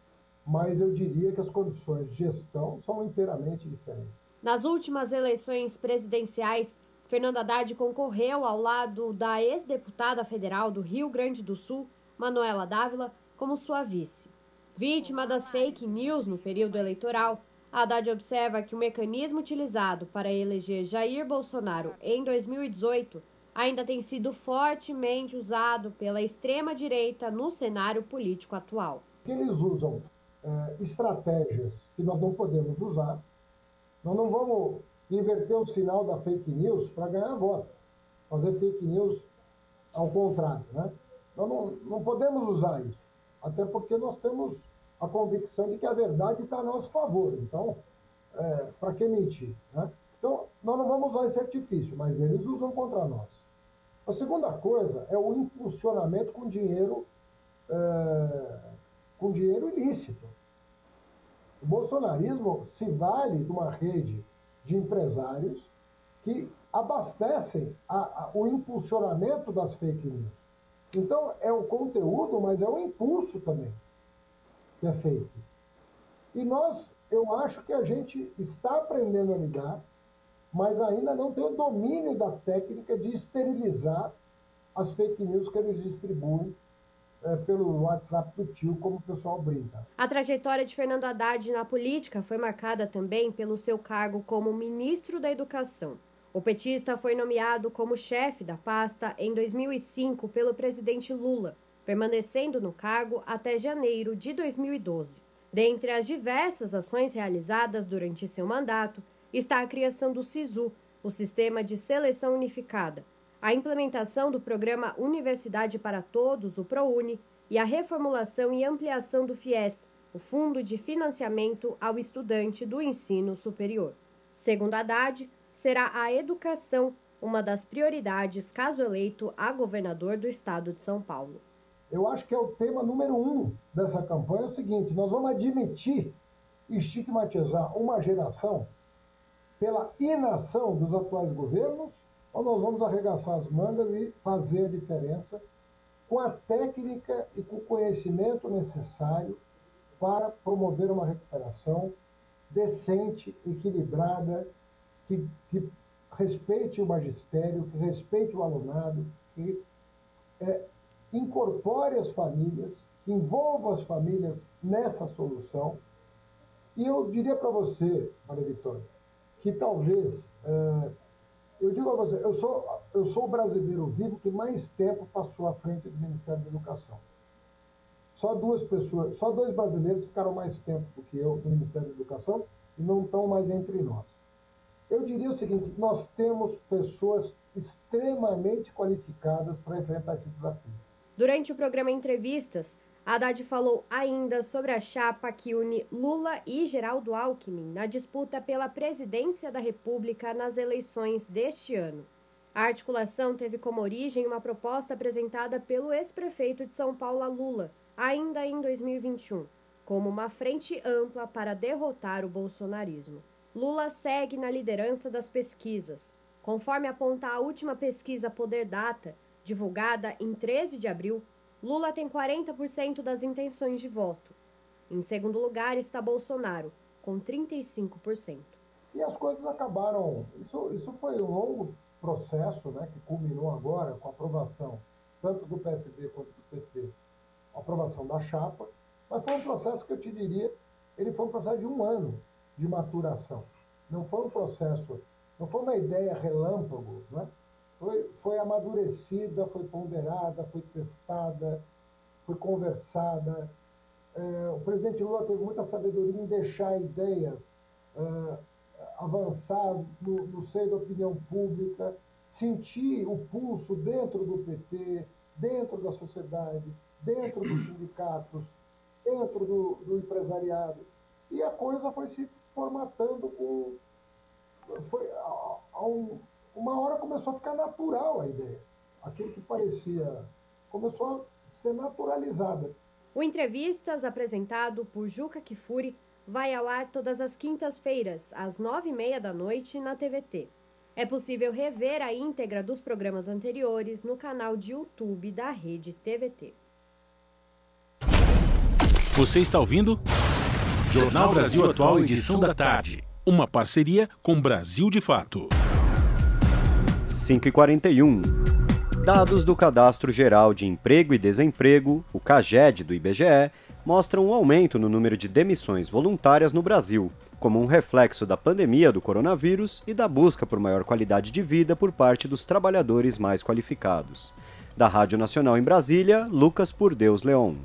Mas eu diria que as condições de gestão são inteiramente diferentes. Nas últimas eleições presidenciais, Fernando Haddad concorreu ao lado da ex-deputada federal do Rio Grande do Sul, Manuela Dávila, como sua vice. Vítima das fake news no período eleitoral, Haddad observa que o mecanismo utilizado para eleger Jair Bolsonaro em 2018 ainda tem sido fortemente usado pela extrema-direita no cenário político atual. Eles usam é, estratégias que nós não podemos usar. Nós não vamos inverter o sinal da fake news para ganhar voto. Fazer fake news ao contrário. Né? Nós não, não podemos usar isso. Até porque nós temos a convicção de que a verdade está a nosso favor. Então, é, para que mentir? Né? Então, nós não vamos usar esse artifício, mas eles usam contra nós. A segunda coisa é o impulsionamento com dinheiro, é, com dinheiro ilícito. O bolsonarismo se vale de uma rede de empresários que abastecem a, a, o impulsionamento das fake news. Então, é o conteúdo, mas é o impulso também que é fake. E nós, eu acho que a gente está aprendendo a lidar, mas ainda não tem o domínio da técnica de esterilizar as fake news que eles distribuem é, pelo WhatsApp do tio, como o pessoal brinca. A trajetória de Fernando Haddad na política foi marcada também pelo seu cargo como ministro da Educação. O petista foi nomeado como chefe da pasta em 2005 pelo presidente Lula permanecendo no cargo até janeiro de 2012. Dentre as diversas ações realizadas durante seu mandato está a criação do SISU, o Sistema de Seleção Unificada, a implementação do programa Universidade para Todos, o ProUni, e a reformulação e ampliação do FIES, o Fundo de Financiamento ao Estudante do Ensino Superior. Segundo Haddad, será a educação uma das prioridades caso eleito a governador do estado de São Paulo eu acho que é o tema número um dessa campanha, é o seguinte, nós vamos admitir estigmatizar uma geração pela inação dos atuais governos ou nós vamos arregaçar as mangas e fazer a diferença com a técnica e com o conhecimento necessário para promover uma recuperação decente, equilibrada, que, que respeite o magistério, que respeite o alunado, que é, incorpore as famílias, envolva as famílias nessa solução. E eu diria para você, Maria Vitória, que talvez, é, eu digo a você, eu sou, eu sou o brasileiro vivo que mais tempo passou à frente do Ministério da Educação. Só duas pessoas, só dois brasileiros ficaram mais tempo do que eu no Ministério da Educação e não estão mais entre nós. Eu diria o seguinte: nós temos pessoas extremamente qualificadas para enfrentar esse desafio. Durante o programa Entrevistas, Haddad falou ainda sobre a chapa que une Lula e Geraldo Alckmin na disputa pela presidência da República nas eleições deste ano. A articulação teve como origem uma proposta apresentada pelo ex-prefeito de São Paulo, Lula, ainda em 2021, como uma frente ampla para derrotar o bolsonarismo. Lula segue na liderança das pesquisas. Conforme aponta a última pesquisa Poder Data, divulgada em 13 de abril, Lula tem 40% das intenções de voto. Em segundo lugar está Bolsonaro, com 35%. E as coisas acabaram. Isso, isso foi um longo processo né, que culminou agora com a aprovação tanto do PSB quanto do PT, a aprovação da chapa, mas foi um processo que eu te diria, ele foi um processo de um ano de maturação. Não foi um processo, não foi uma ideia relâmpago, né? Foi, foi amadurecida, foi ponderada, foi testada, foi conversada. É, o presidente Lula teve muita sabedoria em deixar a ideia é, avançar no, no seio da opinião pública, sentir o pulso dentro do PT, dentro da sociedade, dentro dos sindicatos, dentro do, do empresariado. E a coisa foi se formatando com. Foi, a, a um, uma hora começou a ficar natural a ideia. Aquilo que parecia. começou a ser naturalizada. O Entrevistas, apresentado por Juca Kifuri, vai ao ar todas as quintas-feiras, às nove e meia da noite, na TVT. É possível rever a íntegra dos programas anteriores no canal de YouTube da Rede TVT. Você está ouvindo? Jornal Brasil Atual, edição da tarde. Uma parceria com Brasil de Fato. 5 e 41. Dados do Cadastro Geral de Emprego e Desemprego, o CAGED do IBGE, mostram um aumento no número de demissões voluntárias no Brasil, como um reflexo da pandemia do coronavírus e da busca por maior qualidade de vida por parte dos trabalhadores mais qualificados. Da Rádio Nacional em Brasília, Lucas Por Deus Leon.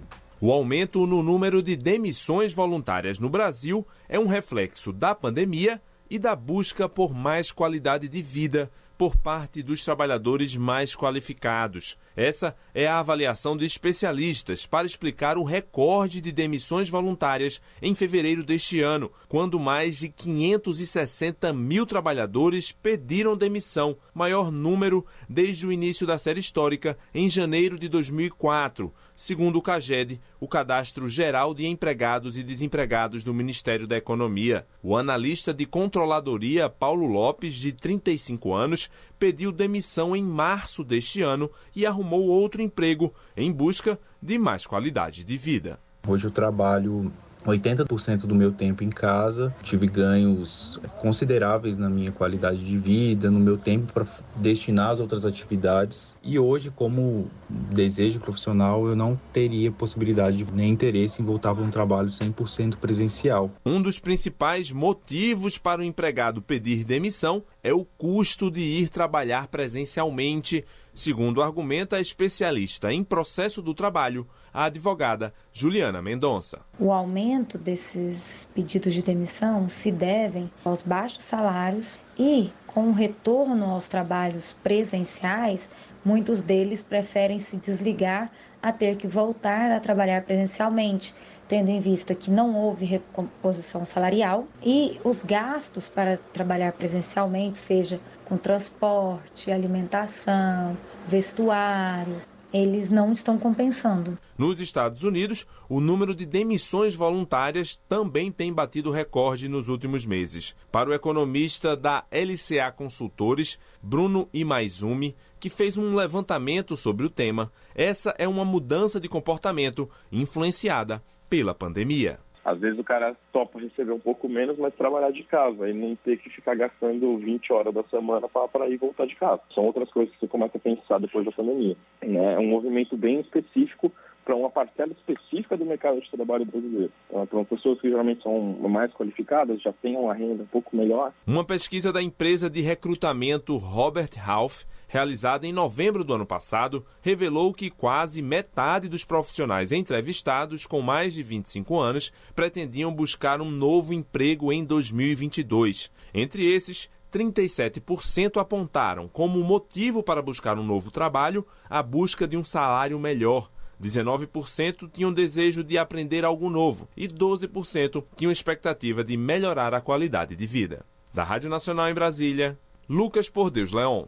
O aumento no número de demissões voluntárias no Brasil é um reflexo da pandemia e da busca por mais qualidade de vida por parte dos trabalhadores mais qualificados. Essa é a avaliação de especialistas para explicar o recorde de demissões voluntárias em fevereiro deste ano, quando mais de 560 mil trabalhadores pediram demissão, maior número desde o início da série histórica, em janeiro de 2004, segundo o CAGED, o Cadastro Geral de Empregados e Desempregados do Ministério da Economia. O analista de controladoria Paulo Lopes, de 35 anos, pediu demissão em março deste ano e arrumou outro emprego em busca de mais qualidade de vida. Hoje eu trabalho 80% do meu tempo em casa, tive ganhos consideráveis na minha qualidade de vida, no meu tempo para destinar às outras atividades. E hoje, como desejo profissional, eu não teria possibilidade nem interesse em voltar para um trabalho 100% presencial. Um dos principais motivos para o empregado pedir demissão é o custo de ir trabalhar presencialmente, segundo argumenta a especialista em processo do trabalho, a advogada Juliana Mendonça. O aumento desses pedidos de demissão se devem aos baixos salários e, com o retorno aos trabalhos presenciais, muitos deles preferem se desligar a ter que voltar a trabalhar presencialmente, tendo em vista que não houve recomposição salarial e os gastos para trabalhar presencialmente, seja com transporte, alimentação, vestuário, eles não estão compensando. Nos Estados Unidos, o número de demissões voluntárias também tem batido recorde nos últimos meses. Para o economista da LCA Consultores, Bruno Imaizumi, que fez um levantamento sobre o tema, essa é uma mudança de comportamento influenciada pela pandemia. Às vezes o cara topa receber um pouco menos, mas trabalhar de casa e não ter que ficar gastando 20 horas da semana para ir voltar de casa. São outras coisas que você começa a pensar depois da pandemia. Né? É um movimento bem específico para uma parcela específica do mercado de trabalho brasileiro. Então, para pessoas que geralmente são mais qualificadas, já têm uma renda um pouco melhor. Uma pesquisa da empresa de recrutamento Robert Half, realizada em novembro do ano passado, revelou que quase metade dos profissionais entrevistados com mais de 25 anos pretendiam buscar um novo emprego em 2022. Entre esses, 37% apontaram como motivo para buscar um novo trabalho a busca de um salário melhor. 19% tinham desejo de aprender algo novo e 12% tinham expectativa de melhorar a qualidade de vida. Da Rádio Nacional em Brasília, Lucas Por Deus Leon.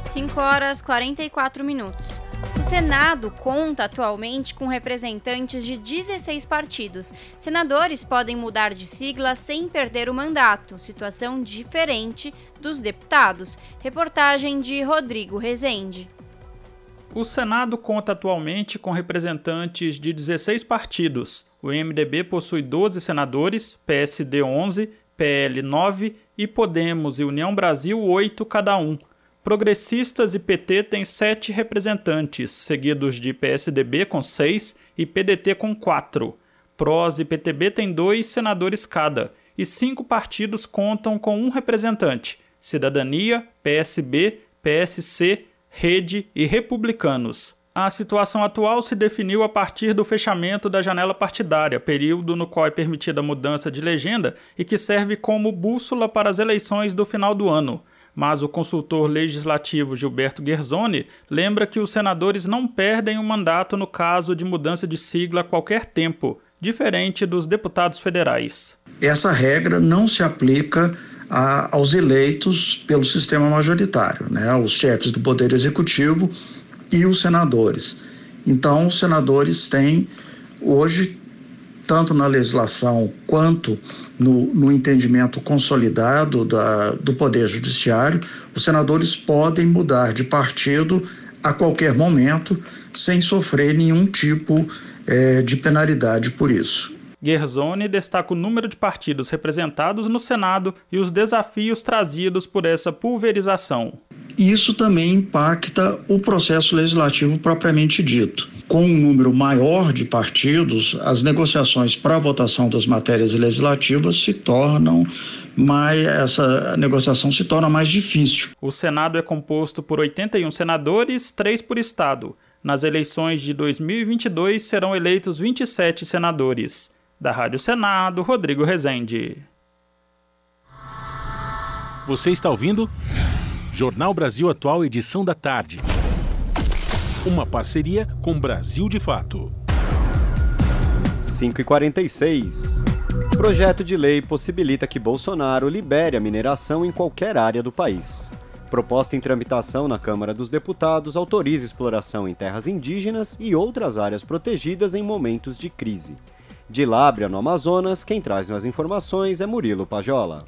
5 horas 44 minutos. O Senado conta atualmente com representantes de 16 partidos. Senadores podem mudar de sigla sem perder o mandato, situação diferente dos deputados. Reportagem de Rodrigo Rezende. O Senado conta atualmente com representantes de 16 partidos. O MDB possui 12 senadores, PSD 11, PL 9 e Podemos e União Brasil 8 cada um. Progressistas e PT têm sete representantes, seguidos de PSDB com seis e PDT com quatro. PROS e PTB têm dois senadores cada, e cinco partidos contam com um representante: Cidadania, PSB, PSC, Rede e Republicanos. A situação atual se definiu a partir do fechamento da janela partidária, período no qual é permitida a mudança de legenda e que serve como bússola para as eleições do final do ano mas o consultor legislativo Gilberto Guerzoni lembra que os senadores não perdem o mandato no caso de mudança de sigla a qualquer tempo, diferente dos deputados federais. Essa regra não se aplica a, aos eleitos pelo sistema majoritário, né, os chefes do Poder Executivo e os senadores. Então, os senadores têm hoje tanto na legislação quanto no, no entendimento consolidado da, do Poder Judiciário, os senadores podem mudar de partido a qualquer momento sem sofrer nenhum tipo é, de penalidade por isso. Guerzoni destaca o número de partidos representados no Senado e os desafios trazidos por essa pulverização. Isso também impacta o processo legislativo propriamente dito. Com um número maior de partidos, as negociações para a votação das matérias legislativas se tornam mais essa negociação se torna mais difícil. O Senado é composto por 81 senadores, três por estado. Nas eleições de 2022 serão eleitos 27 senadores. Da Rádio Senado, Rodrigo Rezende. Você está ouvindo? Jornal Brasil Atual, edição da tarde. Uma parceria com Brasil de Fato. 5h46. Projeto de lei possibilita que Bolsonaro libere a mineração em qualquer área do país. Proposta em tramitação na Câmara dos Deputados autoriza exploração em terras indígenas e outras áreas protegidas em momentos de crise. De Lábrea, no Amazonas, quem traz as informações é Murilo Pajola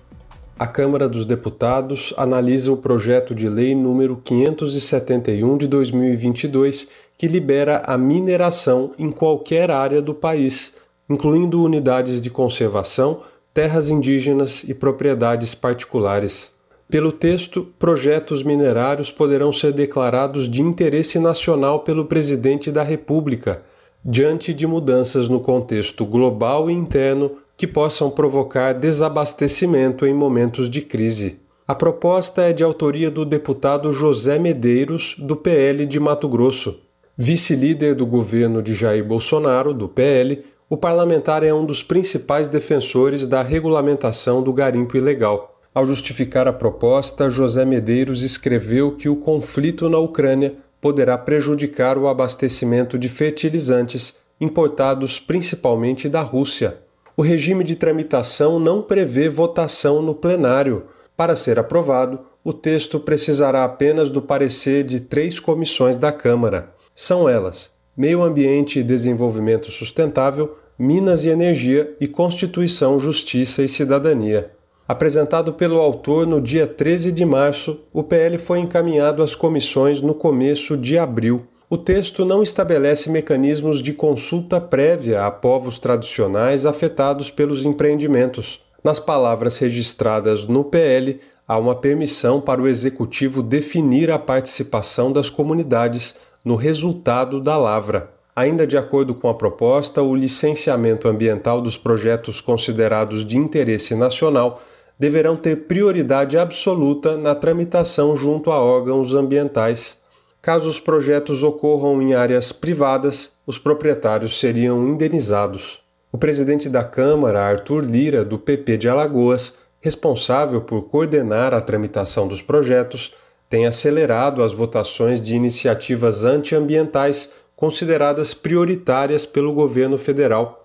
a Câmara dos Deputados analisa o projeto de lei número 571 de 2022, que libera a mineração em qualquer área do país, incluindo unidades de conservação, terras indígenas e propriedades particulares. Pelo texto, projetos minerários poderão ser declarados de interesse nacional pelo presidente da República, diante de mudanças no contexto global e interno que possam provocar desabastecimento em momentos de crise. A proposta é de autoria do deputado José Medeiros, do PL de Mato Grosso. Vice-líder do governo de Jair Bolsonaro, do PL, o parlamentar é um dos principais defensores da regulamentação do garimpo ilegal. Ao justificar a proposta, José Medeiros escreveu que o conflito na Ucrânia poderá prejudicar o abastecimento de fertilizantes importados principalmente da Rússia o regime de tramitação não prevê votação no plenário. Para ser aprovado, o texto precisará apenas do parecer de três comissões da Câmara. São elas: Meio Ambiente e Desenvolvimento Sustentável, Minas e Energia e Constituição, Justiça e Cidadania. Apresentado pelo autor no dia 13 de março, o PL foi encaminhado às comissões no começo de abril o texto não estabelece mecanismos de consulta prévia a povos tradicionais afetados pelos empreendimentos. Nas palavras registradas no PL, há uma permissão para o executivo definir a participação das comunidades no resultado da lavra. Ainda de acordo com a proposta, o licenciamento ambiental dos projetos considerados de interesse nacional deverão ter prioridade absoluta na tramitação junto a órgãos ambientais. Caso os projetos ocorram em áreas privadas, os proprietários seriam indenizados. O presidente da Câmara, Arthur Lira, do PP de Alagoas, responsável por coordenar a tramitação dos projetos, tem acelerado as votações de iniciativas antiambientais consideradas prioritárias pelo governo federal.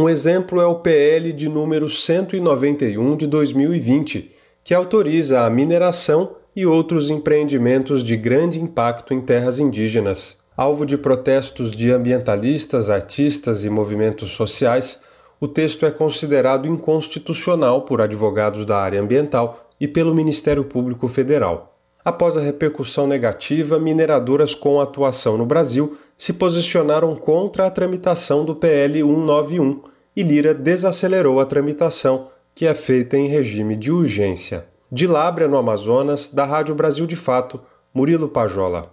Um exemplo é o PL de número 191 de 2020, que autoriza a mineração e outros empreendimentos de grande impacto em terras indígenas. Alvo de protestos de ambientalistas, artistas e movimentos sociais, o texto é considerado inconstitucional por advogados da área ambiental e pelo Ministério Público Federal. Após a repercussão negativa, mineradoras com atuação no Brasil se posicionaram contra a tramitação do PL 191 e Lira desacelerou a tramitação, que é feita em regime de urgência. De Lábrea, no Amazonas, da Rádio Brasil de Fato, Murilo Pajola.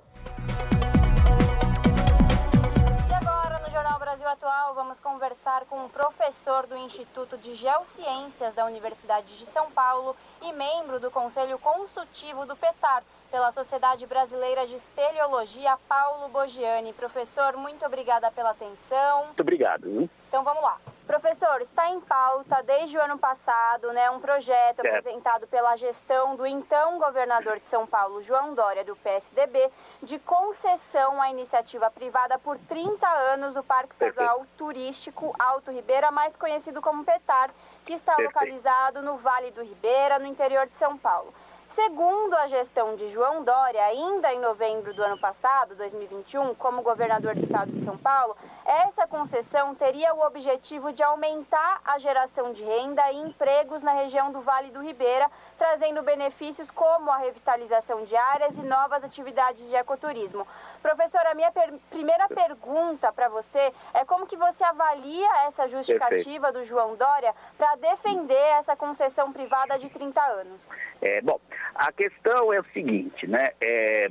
conversar com um professor do Instituto de Geociências da Universidade de São Paulo e membro do Conselho Consultivo do PETAR, pela Sociedade Brasileira de Espeleologia, Paulo Bogiani. Professor, muito obrigada pela atenção. Muito obrigado. Então vamos lá. Professor, está em pauta desde o ano passado né, um projeto apresentado pela gestão do então governador de São Paulo, João Dória, do PSDB, de concessão à iniciativa privada por 30 anos do Parque Estadual Turístico Alto Ribeira, mais conhecido como PETAR, que está Perfeito. localizado no Vale do Ribeira, no interior de São Paulo. Segundo a gestão de João Dória, ainda em novembro do ano passado, 2021, como governador do estado de São Paulo, essa concessão teria o objetivo de aumentar a geração de renda e empregos na região do Vale do Ribeira, trazendo benefícios como a revitalização de áreas e novas atividades de ecoturismo. Professora, a minha per primeira pergunta para você é como que você avalia essa justificativa do João Dória para defender essa concessão privada de 30 anos? É, bom, a questão é o seguinte, né? É,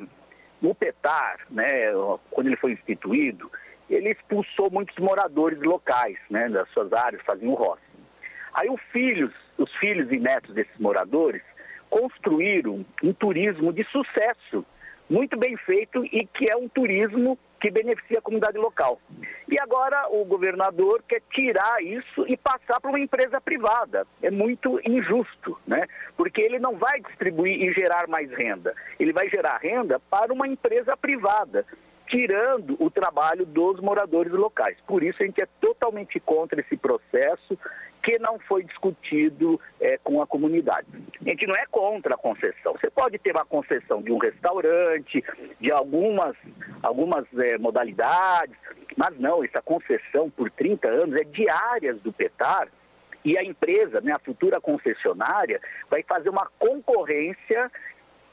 o PETAR, né, quando ele foi instituído, ele expulsou muitos moradores locais, né, das suas áreas, faziam roça. Aí os filhos, os filhos e netos desses moradores construíram um turismo de sucesso muito bem feito e que é um turismo que beneficia a comunidade local. E agora o governador quer tirar isso e passar para uma empresa privada. É muito injusto, né? Porque ele não vai distribuir e gerar mais renda. Ele vai gerar renda para uma empresa privada tirando o trabalho dos moradores locais. Por isso a gente é totalmente contra esse processo que não foi discutido é, com a comunidade. A gente não é contra a concessão. Você pode ter uma concessão de um restaurante, de algumas, algumas é, modalidades, mas não, essa concessão por 30 anos é diárias do PETAR e a empresa, né, a futura concessionária, vai fazer uma concorrência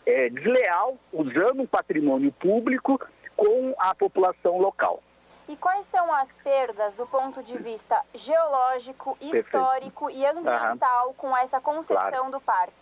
é, desleal, usando um patrimônio público com a população local. E quais são as perdas do ponto de vista geológico, histórico Perfeito. e ambiental com essa concessão claro. do parque?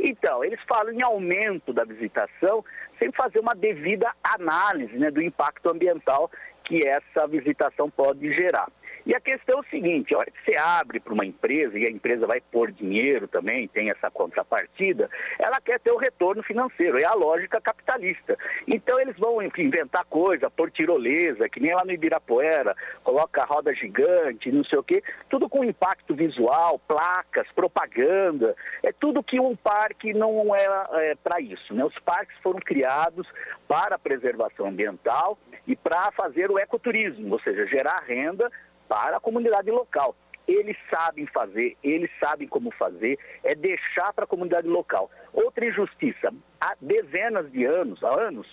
Então, eles falam em aumento da visitação sem fazer uma devida análise né, do impacto ambiental que essa visitação pode gerar. E a questão é o seguinte, a hora que você abre para uma empresa, e a empresa vai pôr dinheiro também, tem essa contrapartida, ela quer ter o retorno financeiro, é a lógica capitalista. Então eles vão inventar coisa, pôr tirolesa, que nem lá no Ibirapuera, coloca roda gigante, não sei o quê, tudo com impacto visual, placas, propaganda, é tudo que um parque não é, é para isso. Né? Os parques foram criados para a preservação ambiental e para fazer o ecoturismo, ou seja, gerar renda para a comunidade local. Eles sabem fazer, eles sabem como fazer, é deixar para a comunidade local. Outra injustiça, há dezenas de anos, há anos,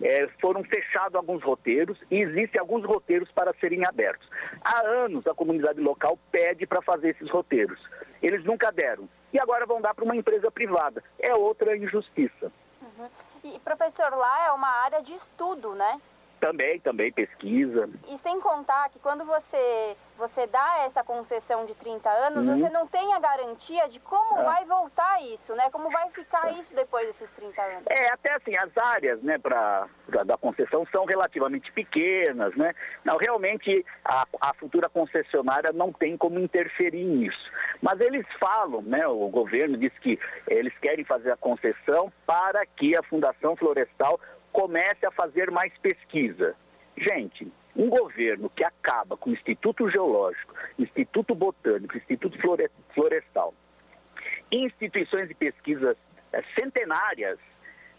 é, foram fechados alguns roteiros e existem alguns roteiros para serem abertos. Há anos a comunidade local pede para fazer esses roteiros. Eles nunca deram. E agora vão dar para uma empresa privada. É outra injustiça. Uhum. E, professor, lá é uma área de estudo, né? Também, também pesquisa. E sem contar que quando você, você dá essa concessão de 30 anos, uhum. você não tem a garantia de como é. vai voltar isso, né? Como vai ficar isso depois desses 30 anos. É, até assim, as áreas, né, pra, pra da concessão são relativamente pequenas, né? Não, realmente a, a futura concessionária não tem como interferir nisso. Mas eles falam, né, o governo diz que eles querem fazer a concessão para que a Fundação Florestal comece a fazer mais pesquisa. Gente, um governo que acaba com o Instituto Geológico, Instituto Botânico, Instituto Florestal, instituições de pesquisa é, centenárias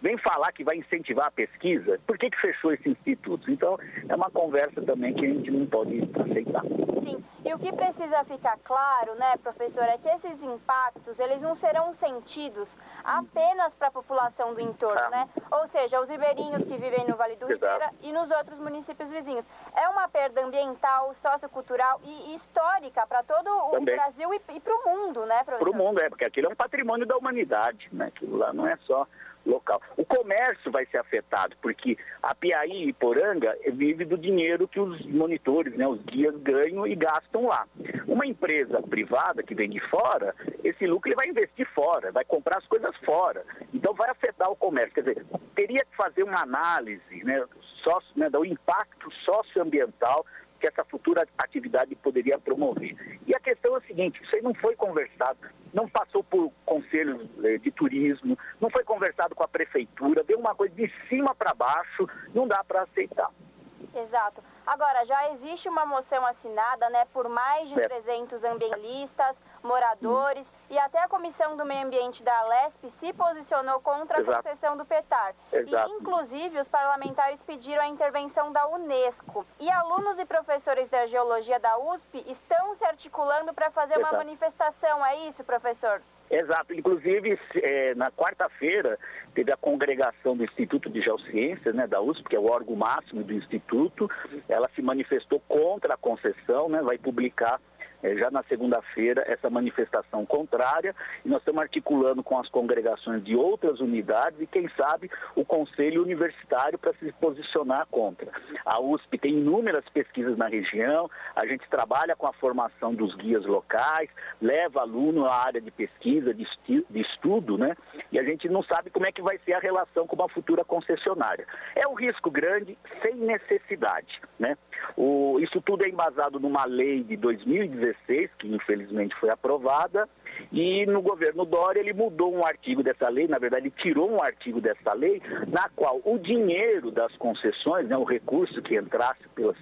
vem falar que vai incentivar a pesquisa, por que, que fechou esse instituto? Então, é uma conversa também que a gente não pode aceitar. Sim, e o que precisa ficar claro, né, professor, é que esses impactos, eles não serão sentidos apenas para a população do entorno, ah. né? Ou seja, os ribeirinhos que vivem no Vale do. Ribeira e nos outros municípios vizinhos. É uma perda ambiental, sociocultural e histórica para todo o Brasil e, e para o mundo, né? Para o mundo, é, porque aquilo é um patrimônio da humanidade, né? Aquilo lá não é só local. O comércio vai ser afetado, porque a Piaí e Poranga vive do dinheiro que os monitores, né, os guias ganham e gastam lá. Uma empresa privada que vem de fora, esse lucro ele vai investir fora, vai comprar as coisas fora. Então vai afetar o comércio. Quer dizer, teria que fazer uma análise né, sócio, né, do impacto socioambiental que essa futura atividade poderia promover. E a questão é a seguinte, isso aí não foi conversado, não passou por conselhos eh, de turismo, não foi conversado com a prefeitura, deu uma coisa de cima para baixo, não dá para aceitar. Exato. Agora, já existe uma moção assinada né, por mais de 300 ambientalistas, moradores hum. e até a Comissão do Meio Ambiente da Lesp se posicionou contra Exato. a concessão do PETAR. Exato. E, inclusive, os parlamentares pediram a intervenção da Unesco. E alunos e professores da Geologia da USP estão se articulando para fazer Exato. uma manifestação. É isso, professor? Exato. Inclusive, é, na quarta-feira, teve a congregação do Instituto de Geociências, né, da USP, que é o órgão máximo do Instituto. Ela se manifestou contra a concessão, né, vai publicar é, já na segunda-feira essa manifestação contrária e nós estamos articulando com as congregações de outras unidades e quem sabe o Conselho Universitário para se posicionar contra. A USP tem inúmeras pesquisas na região, a gente trabalha com a formação dos guias locais, leva aluno à área de pesquisa, de, de estudo, né? E a gente não sabe como é que vai ser a relação com uma futura concessionária. É um risco grande sem necessidade, né? O, isso tudo é embasado numa lei de 2016, que infelizmente foi aprovada, e no governo Dória ele mudou um artigo dessa lei, na verdade tirou um artigo dessa lei, na qual o dinheiro das concessões, né, o recurso que entrasse pelas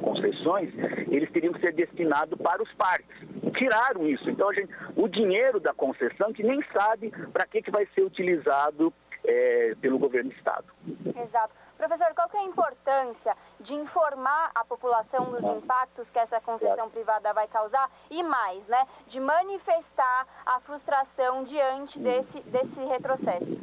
concessões, eles teriam que ser destinados para os parques. Tiraram isso. Então, a gente, o dinheiro da concessão, que nem sabe para que, que vai ser utilizado é, pelo governo do Estado. Exato. Professor, qual que é a importância de informar a população dos impactos que essa concessão privada vai causar e mais, né, de manifestar a frustração diante desse, desse retrocesso?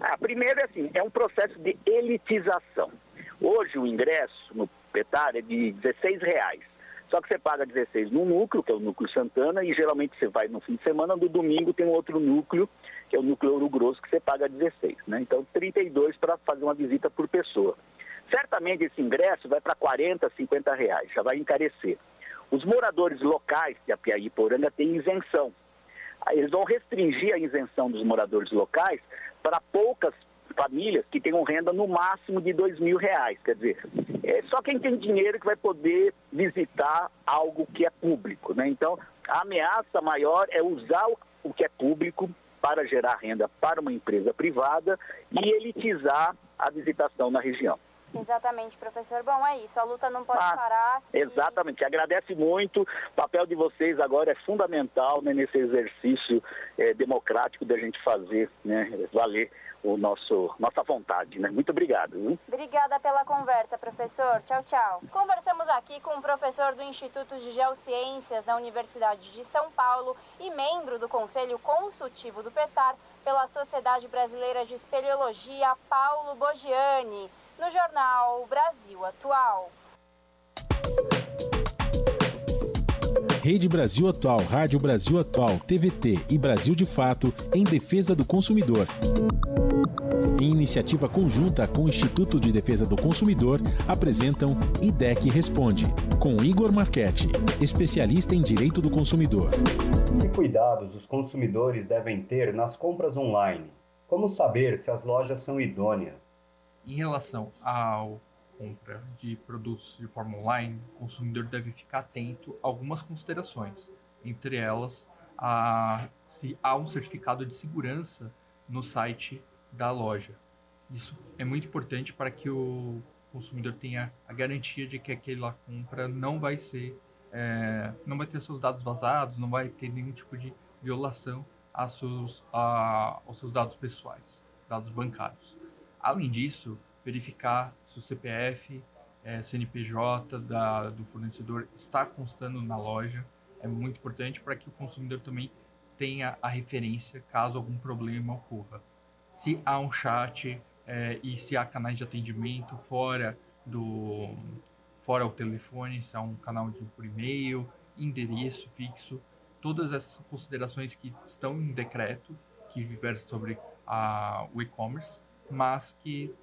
Ah, primeiro, assim, é um processo de elitização. Hoje o ingresso no PETAR é de 16 reais. Só que você paga 16 no núcleo, que é o núcleo Santana, e geralmente você vai no fim de semana, no domingo tem outro núcleo, que é o núcleo Ouro Grosso, que você paga 16. Né? Então, 32 para fazer uma visita por pessoa. Certamente esse ingresso vai para 40, 50 reais, já vai encarecer. Os moradores locais de Apiaí e Poranga têm isenção. Eles vão restringir a isenção dos moradores locais para poucas famílias que tenham renda no máximo de dois mil reais. Quer dizer, é só quem tem dinheiro que vai poder visitar algo que é público. Né? Então, a ameaça maior é usar o que é público para gerar renda para uma empresa privada e elitizar a visitação na região. Exatamente, professor. Bom, é isso. A luta não pode ah, parar. Exatamente. E... Agradece muito. O papel de vocês agora é fundamental né, nesse exercício é, democrático da gente fazer né, valer o nosso nossa vontade, né? Muito obrigado. Obrigada pela conversa, professor. Tchau, tchau. Conversamos aqui com o professor do Instituto de Geociências da Universidade de São Paulo e membro do Conselho Consultivo do PETAR pela Sociedade Brasileira de Espeleologia, Paulo Bogiani, no jornal Brasil Atual. Rede Brasil Atual, Rádio Brasil Atual, TVT e Brasil de Fato em defesa do consumidor. Em iniciativa conjunta com o Instituto de Defesa do Consumidor, apresentam IDEC Responde, com Igor Marchetti, especialista em direito do consumidor. Que cuidados os consumidores devem ter nas compras online? Como saber se as lojas são idôneas? Em relação ao compra de produtos de forma online, o consumidor deve ficar atento a algumas considerações. Entre elas, a, se há um certificado de segurança no site da loja. Isso é muito importante para que o consumidor tenha a garantia de que aquela compra não vai ser, é, não vai ter seus dados vazados, não vai ter nenhum tipo de violação seus, a, aos seus dados pessoais, dados bancários. Além disso, verificar se o CPF, é, CNPJ da, do fornecedor está constando na loja é muito importante para que o consumidor também tenha a referência caso algum problema ocorra. Se há um chat é, e se há canais de atendimento fora do fora o telefone, se há um canal de por e-mail, endereço fixo, todas essas considerações que estão em decreto que versa sobre a, o e-commerce, mas que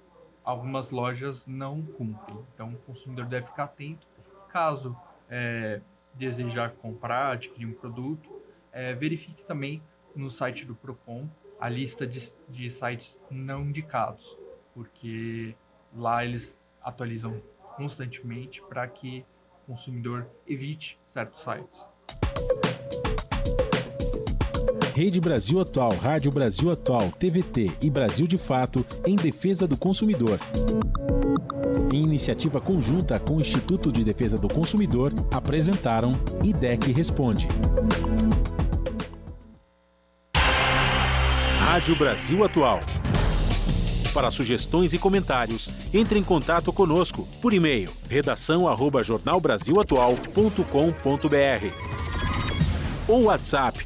algumas lojas não cumprem. Então, o consumidor deve ficar atento. Caso é, desejar comprar, adquirir um produto, é, verifique também no site do Procon a lista de, de sites não indicados, porque lá eles atualizam constantemente para que o consumidor evite certos sites. Rede Brasil Atual, Rádio Brasil Atual, TVT e Brasil de Fato em defesa do consumidor. Em iniciativa conjunta com o Instituto de Defesa do Consumidor, apresentaram IDEC Responde. Rádio Brasil Atual. Para sugestões e comentários, entre em contato conosco por e-mail redação@jornalbrasilatual.com.br ou WhatsApp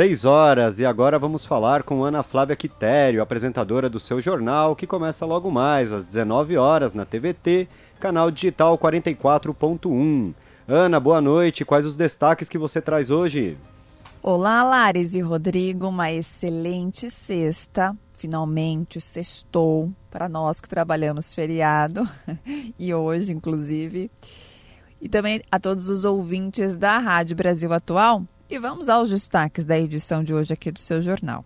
Seis horas e agora vamos falar com Ana Flávia Quitério, apresentadora do seu jornal, que começa logo mais às 19 horas na TVT, canal digital 44.1. Ana, boa noite. Quais os destaques que você traz hoje? Olá, Lares e Rodrigo. Uma excelente sexta. Finalmente sextou para nós que trabalhamos feriado e hoje, inclusive. E também a todos os ouvintes da Rádio Brasil Atual e vamos aos destaques da edição de hoje aqui do seu jornal.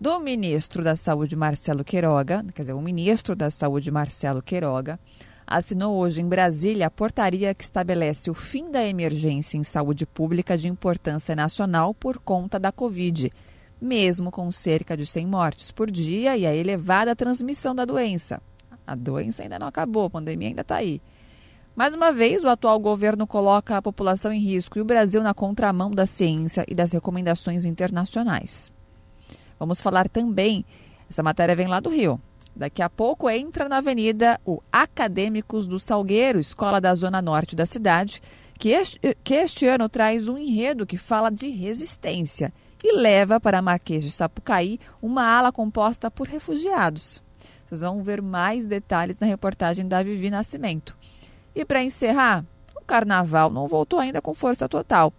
Do ministro da Saúde, Marcelo Queiroga, quer dizer, o ministro da Saúde, Marcelo Queiroga, assinou hoje em Brasília a portaria que estabelece o fim da emergência em saúde pública de importância nacional por conta da Covid, mesmo com cerca de 100 mortes por dia e a elevada transmissão da doença. A doença ainda não acabou, a pandemia ainda está aí. Mais uma vez, o atual governo coloca a população em risco e o Brasil na contramão da ciência e das recomendações internacionais. Vamos falar também, essa matéria vem lá do Rio. Daqui a pouco entra na avenida o Acadêmicos do Salgueiro, escola da zona norte da cidade, que este, que este ano traz um enredo que fala de resistência e leva para Marquês de Sapucaí uma ala composta por refugiados. Vocês vão ver mais detalhes na reportagem da Vivi Nascimento. E para encerrar, o carnaval não voltou ainda com força total.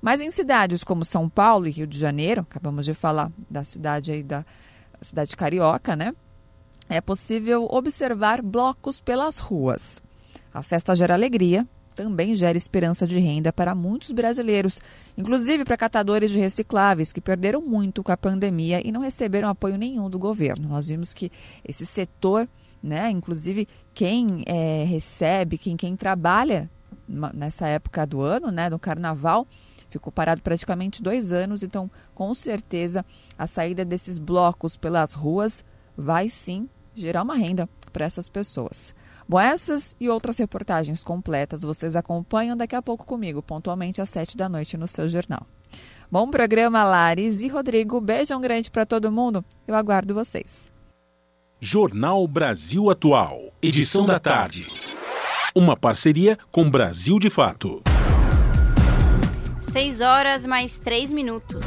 Mas em cidades como São Paulo e Rio de Janeiro, acabamos de falar da cidade aí da cidade carioca, né? É possível observar blocos pelas ruas. A festa gera alegria, também gera esperança de renda para muitos brasileiros, inclusive para catadores de recicláveis que perderam muito com a pandemia e não receberam apoio nenhum do governo. Nós vimos que esse setor né? Inclusive quem é, recebe, quem, quem trabalha nessa época do ano, né, do carnaval, ficou parado praticamente dois anos. Então, com certeza, a saída desses blocos pelas ruas vai sim gerar uma renda para essas pessoas. Bom, essas e outras reportagens completas vocês acompanham daqui a pouco comigo, pontualmente às sete da noite no seu jornal. Bom programa, Lares e Rodrigo. Beijão grande para todo mundo. Eu aguardo vocês. Jornal Brasil Atual, edição da tarde. Uma parceria com Brasil de Fato. 6 horas mais 3 minutos.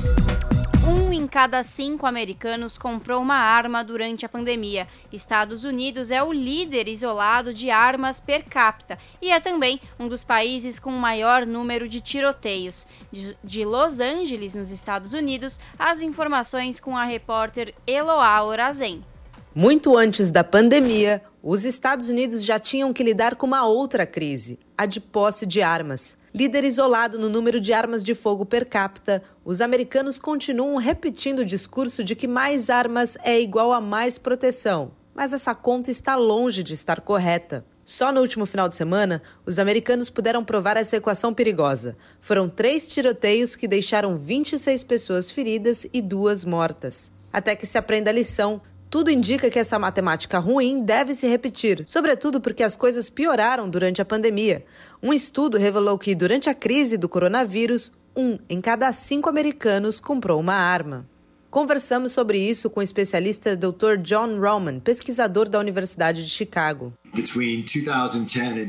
Um em cada cinco americanos comprou uma arma durante a pandemia. Estados Unidos é o líder isolado de armas per capita e é também um dos países com maior número de tiroteios. De Los Angeles, nos Estados Unidos, as informações com a repórter Eloá Orazen. Muito antes da pandemia, os Estados Unidos já tinham que lidar com uma outra crise, a de posse de armas. Líder isolado no número de armas de fogo per capita, os americanos continuam repetindo o discurso de que mais armas é igual a mais proteção. mas essa conta está longe de estar correta. Só no último final de semana, os americanos puderam provar essa equação perigosa. Foram três tiroteios que deixaram 26 pessoas feridas e duas mortas. Até que se aprenda a lição, tudo indica que essa matemática ruim deve se repetir, sobretudo porque as coisas pioraram durante a pandemia. Um estudo revelou que, durante a crise do coronavírus, um em cada cinco americanos comprou uma arma. Conversamos sobre isso com o especialista Dr. John Roman, pesquisador da Universidade de Chicago.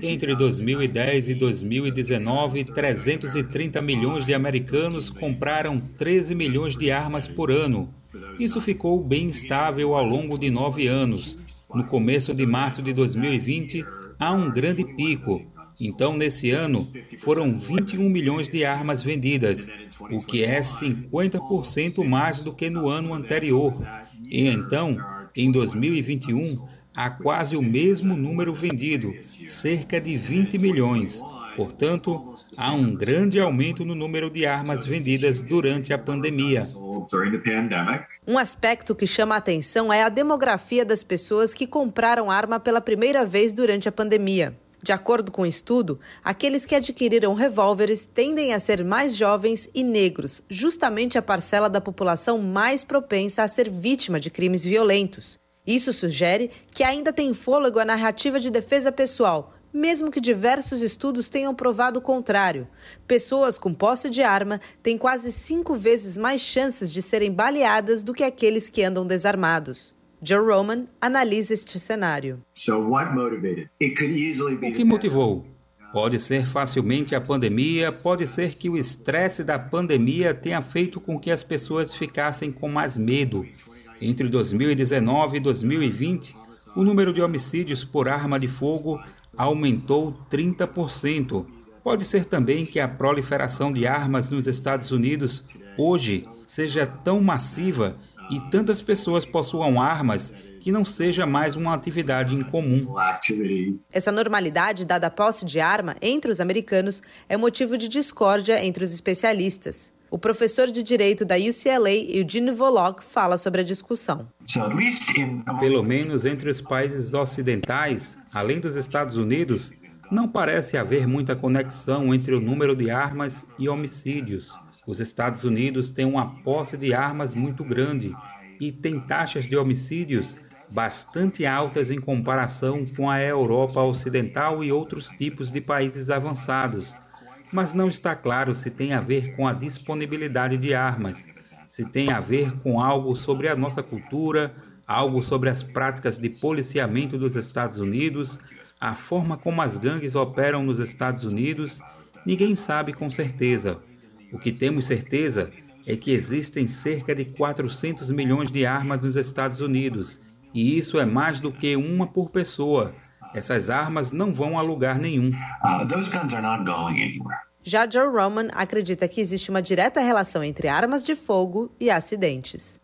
Entre 2010 e 2019, 330 milhões de americanos compraram 13 milhões de armas por ano. Isso ficou bem estável ao longo de nove anos. No começo de março de 2020, há um grande pico, então, nesse ano, foram 21 milhões de armas vendidas, o que é 50% mais do que no ano anterior. E então, em 2021, há quase o mesmo número vendido, cerca de 20 milhões. Portanto, há um grande aumento no número de armas vendidas durante a pandemia. Um aspecto que chama a atenção é a demografia das pessoas que compraram arma pela primeira vez durante a pandemia. De acordo com o um estudo, aqueles que adquiriram revólveres tendem a ser mais jovens e negros, justamente a parcela da população mais propensa a ser vítima de crimes violentos. Isso sugere que ainda tem fôlego a narrativa de defesa pessoal, mesmo que diversos estudos tenham provado o contrário. Pessoas com posse de arma têm quase cinco vezes mais chances de serem baleadas do que aqueles que andam desarmados. Joe Roman analisa este cenário. O que motivou? Pode ser facilmente a pandemia, pode ser que o estresse da pandemia tenha feito com que as pessoas ficassem com mais medo. Entre 2019 e 2020, o número de homicídios por arma de fogo aumentou 30%. Pode ser também que a proliferação de armas nos Estados Unidos hoje seja tão massiva e tantas pessoas possuam armas que não seja mais uma atividade incomum. Essa normalidade dada à posse de arma entre os americanos é motivo de discórdia entre os especialistas. O professor de direito da UCLA, Eugene Volok, fala sobre a discussão. Pelo menos entre os países ocidentais, além dos Estados Unidos, não parece haver muita conexão entre o número de armas e homicídios. Os Estados Unidos têm uma posse de armas muito grande e têm taxas de homicídios bastante altas em comparação com a Europa Ocidental e outros tipos de países avançados. Mas não está claro se tem a ver com a disponibilidade de armas, se tem a ver com algo sobre a nossa cultura, algo sobre as práticas de policiamento dos Estados Unidos a forma como as gangues operam nos Estados Unidos, ninguém sabe com certeza. O que temos certeza é que existem cerca de 400 milhões de armas nos Estados Unidos, e isso é mais do que uma por pessoa. Essas armas não vão a lugar nenhum. Uh, Já Joe Roman acredita que existe uma direta relação entre armas de fogo e acidentes.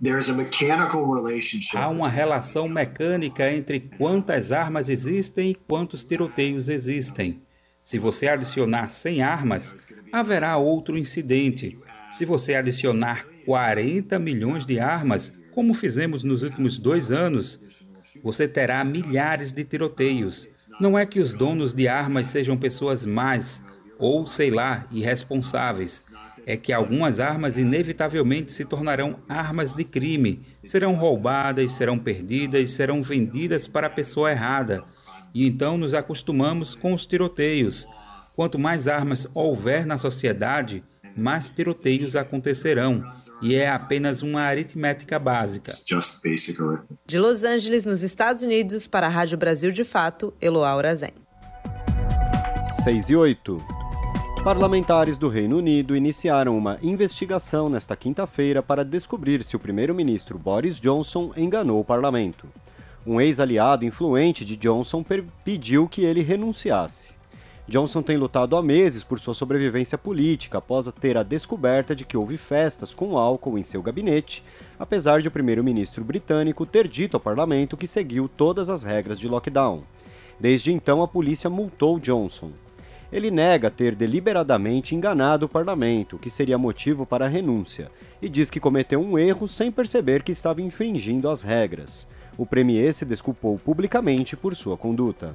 Há uma relação mecânica entre quantas armas existem e quantos tiroteios existem. Se você adicionar 100 armas, haverá outro incidente. Se você adicionar 40 milhões de armas, como fizemos nos últimos dois anos, você terá milhares de tiroteios. Não é que os donos de armas sejam pessoas más, ou, sei lá, irresponsáveis. É que algumas armas inevitavelmente se tornarão armas de crime, serão roubadas, serão perdidas, serão vendidas para a pessoa errada. E então nos acostumamos com os tiroteios. Quanto mais armas houver na sociedade, mais tiroteios acontecerão. E é apenas uma aritmética básica. De Los Angeles, nos Estados Unidos, para a Rádio Brasil de Fato, Eloá Urazen. 6 e 8. Parlamentares do Reino Unido iniciaram uma investigação nesta quinta-feira para descobrir se o primeiro-ministro Boris Johnson enganou o parlamento. Um ex-aliado influente de Johnson pediu que ele renunciasse. Johnson tem lutado há meses por sua sobrevivência política após ter a descoberta de que houve festas com álcool em seu gabinete, apesar de o primeiro-ministro britânico ter dito ao parlamento que seguiu todas as regras de lockdown. Desde então, a polícia multou Johnson. Ele nega ter deliberadamente enganado o parlamento, que seria motivo para a renúncia, e diz que cometeu um erro sem perceber que estava infringindo as regras. O premier se desculpou publicamente por sua conduta.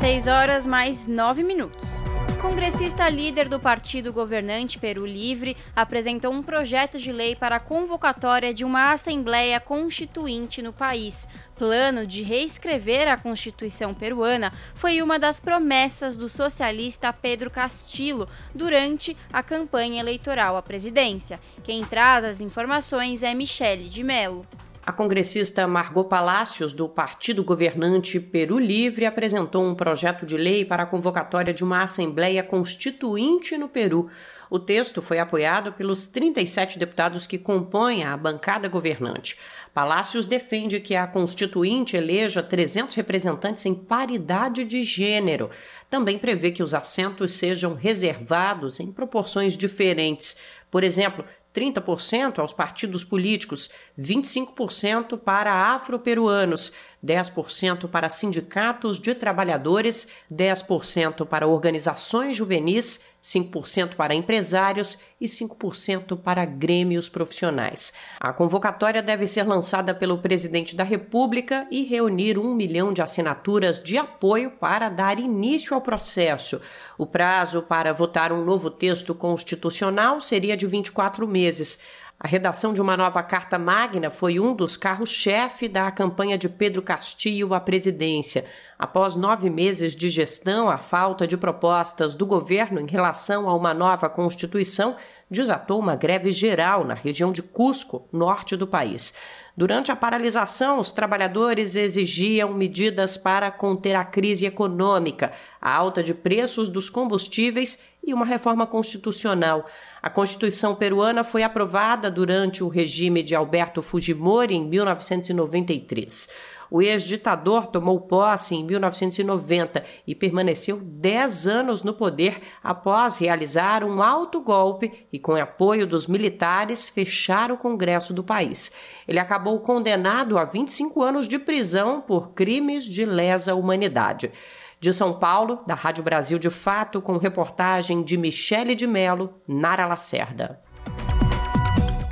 6 horas mais 9 minutos. Congressista líder do partido governante Peru Livre apresentou um projeto de lei para a convocatória de uma Assembleia Constituinte no país. Plano de reescrever a Constituição peruana foi uma das promessas do socialista Pedro Castillo durante a campanha eleitoral à presidência. Quem traz as informações é Michele de Mello. A congressista Margot Palácios, do partido governante Peru Livre, apresentou um projeto de lei para a convocatória de uma Assembleia Constituinte no Peru. O texto foi apoiado pelos 37 deputados que compõem a bancada governante. Palácios defende que a Constituinte eleja 300 representantes em paridade de gênero. Também prevê que os assentos sejam reservados em proporções diferentes. Por exemplo, 30% aos partidos políticos, 25% para afro-peruanos, 10% para sindicatos de trabalhadores, 10% para organizações juvenis, 5% para empresários e 5% para grêmios profissionais. A convocatória deve ser lançada pelo presidente da República e reunir um milhão de assinaturas de apoio para dar início ao processo. O prazo para votar um novo texto constitucional seria de 24 meses. A redação de uma nova Carta Magna foi um dos carros-chefe da campanha de Pedro Castillo à presidência. Após nove meses de gestão, a falta de propostas do governo em relação a uma nova Constituição desatou uma greve geral na região de Cusco, norte do país. Durante a paralisação, os trabalhadores exigiam medidas para conter a crise econômica, a alta de preços dos combustíveis e uma reforma constitucional. A Constituição peruana foi aprovada durante o regime de Alberto Fujimori em 1993. O ex-ditador tomou posse em 1990 e permaneceu 10 anos no poder após realizar um alto golpe e, com apoio dos militares, fechar o Congresso do país. Ele acabou condenado a 25 anos de prisão por crimes de lesa humanidade. De São Paulo, da Rádio Brasil de Fato, com reportagem de Michele de Mello, Nara Lacerda.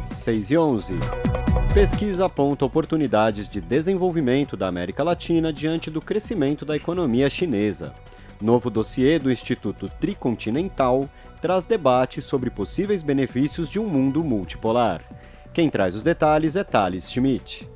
6 e 11. Pesquisa aponta oportunidades de desenvolvimento da América Latina diante do crescimento da economia chinesa. Novo dossiê do Instituto Tricontinental traz debate sobre possíveis benefícios de um mundo multipolar. Quem traz os detalhes é Thales Schmidt.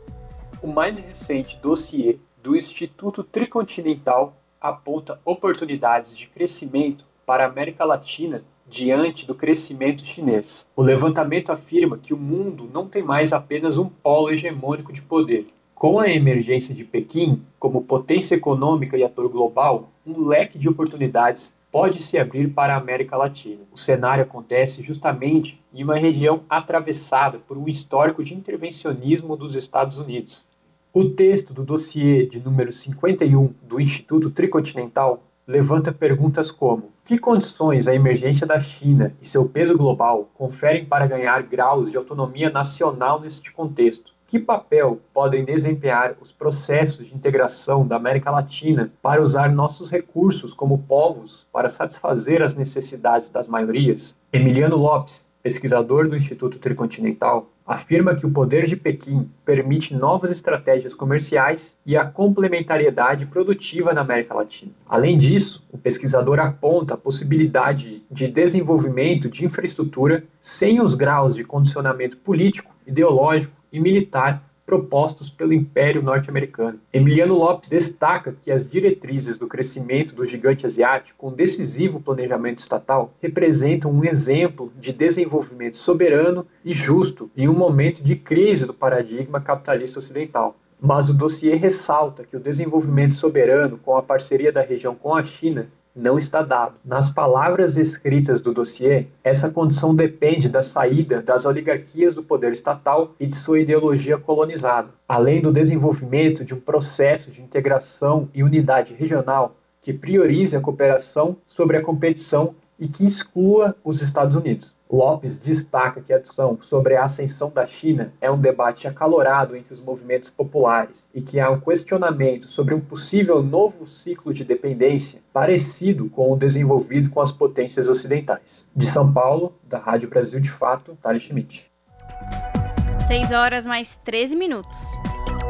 O mais recente dossiê do Instituto Tricontinental aponta oportunidades de crescimento para a América Latina diante do crescimento chinês. O levantamento afirma que o mundo não tem mais apenas um polo hegemônico de poder. Com a emergência de Pequim como potência econômica e ator global, um leque de oportunidades pode se abrir para a América Latina. O cenário acontece justamente em uma região atravessada por um histórico de intervencionismo dos Estados Unidos. O texto do dossiê de número 51 do Instituto Tricontinental levanta perguntas como: que condições a emergência da China e seu peso global conferem para ganhar graus de autonomia nacional neste contexto? Que papel podem desempenhar os processos de integração da América Latina para usar nossos recursos como povos para satisfazer as necessidades das maiorias? Emiliano Lopes, pesquisador do Instituto Tricontinental, afirma que o poder de Pequim permite novas estratégias comerciais e a complementariedade produtiva na América Latina. Além disso, o pesquisador aponta a possibilidade de desenvolvimento de infraestrutura sem os graus de condicionamento político, ideológico e militar propostos pelo Império Norte-Americano. Emiliano Lopes destaca que as diretrizes do crescimento do gigante asiático, com decisivo planejamento estatal, representam um exemplo de desenvolvimento soberano e justo em um momento de crise do paradigma capitalista ocidental. Mas o dossiê ressalta que o desenvolvimento soberano, com a parceria da região com a China, não está dado. Nas palavras escritas do dossiê, essa condição depende da saída das oligarquias do poder estatal e de sua ideologia colonizada, além do desenvolvimento de um processo de integração e unidade regional que priorize a cooperação sobre a competição e que exclua os Estados Unidos. Lopes destaca que a discussão sobre a ascensão da China é um debate acalorado entre os movimentos populares e que há um questionamento sobre um possível novo ciclo de dependência parecido com o desenvolvido com as potências ocidentais. De São Paulo, da Rádio Brasil de Fato, Thales Schmidt. 6 horas mais 13 minutos.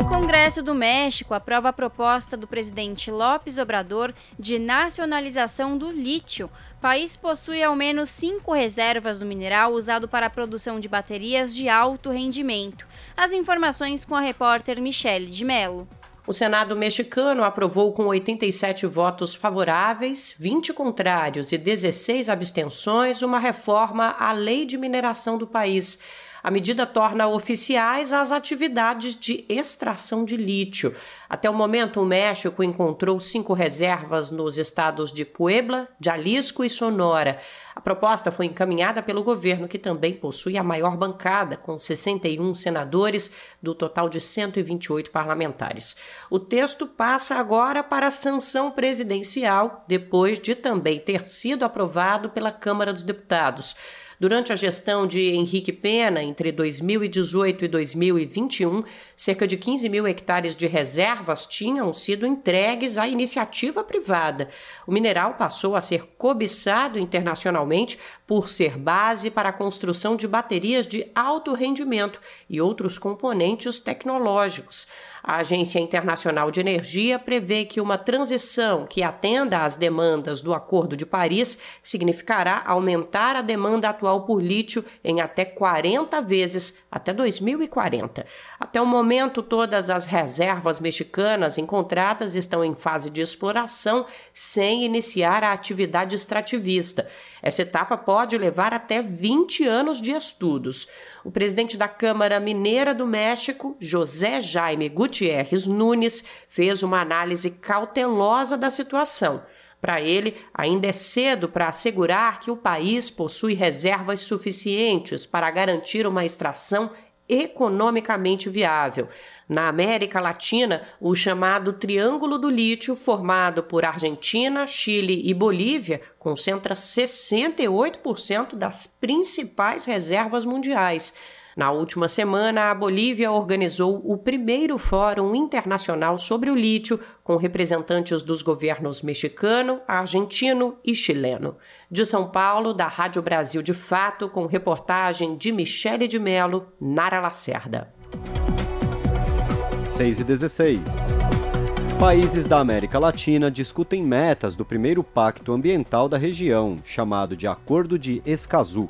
O Congresso do México aprova a proposta do presidente López Obrador de nacionalização do lítio. O país possui ao menos cinco reservas do mineral usado para a produção de baterias de alto rendimento. As informações com a repórter Michele de Mello. O Senado mexicano aprovou com 87 votos favoráveis, 20 contrários e 16 abstenções uma reforma à lei de mineração do país. A medida torna oficiais as atividades de extração de lítio. Até o momento, o México encontrou cinco reservas nos estados de Puebla, Jalisco e Sonora. A proposta foi encaminhada pelo governo, que também possui a maior bancada, com 61 senadores, do total de 128 parlamentares. O texto passa agora para a sanção presidencial, depois de também ter sido aprovado pela Câmara dos Deputados. Durante a gestão de Henrique Pena, entre 2018 e 2021, cerca de 15 mil hectares de reservas tinham sido entregues à iniciativa privada. O mineral passou a ser cobiçado internacionalmente por ser base para a construção de baterias de alto rendimento e outros componentes tecnológicos. A Agência Internacional de Energia prevê que uma transição que atenda às demandas do Acordo de Paris significará aumentar a demanda atual por lítio em até 40 vezes até 2040. Até o momento, todas as reservas mexicanas encontradas estão em fase de exploração sem iniciar a atividade extrativista. Essa etapa pode levar até 20 anos de estudos. O presidente da Câmara Mineira do México, José Jaime Gutierrez Nunes, fez uma análise cautelosa da situação. Para ele, ainda é cedo para assegurar que o país possui reservas suficientes para garantir uma extração economicamente viável. Na América Latina, o chamado Triângulo do Lítio, formado por Argentina, Chile e Bolívia, concentra 68% das principais reservas mundiais. Na última semana, a Bolívia organizou o primeiro Fórum Internacional sobre o Lítio, com representantes dos governos mexicano, argentino e chileno. De São Paulo, da Rádio Brasil de Fato, com reportagem de Michele de Mello, Nara Lacerda. 6 e 16. Países da América Latina discutem metas do primeiro pacto ambiental da região, chamado de Acordo de Escazú.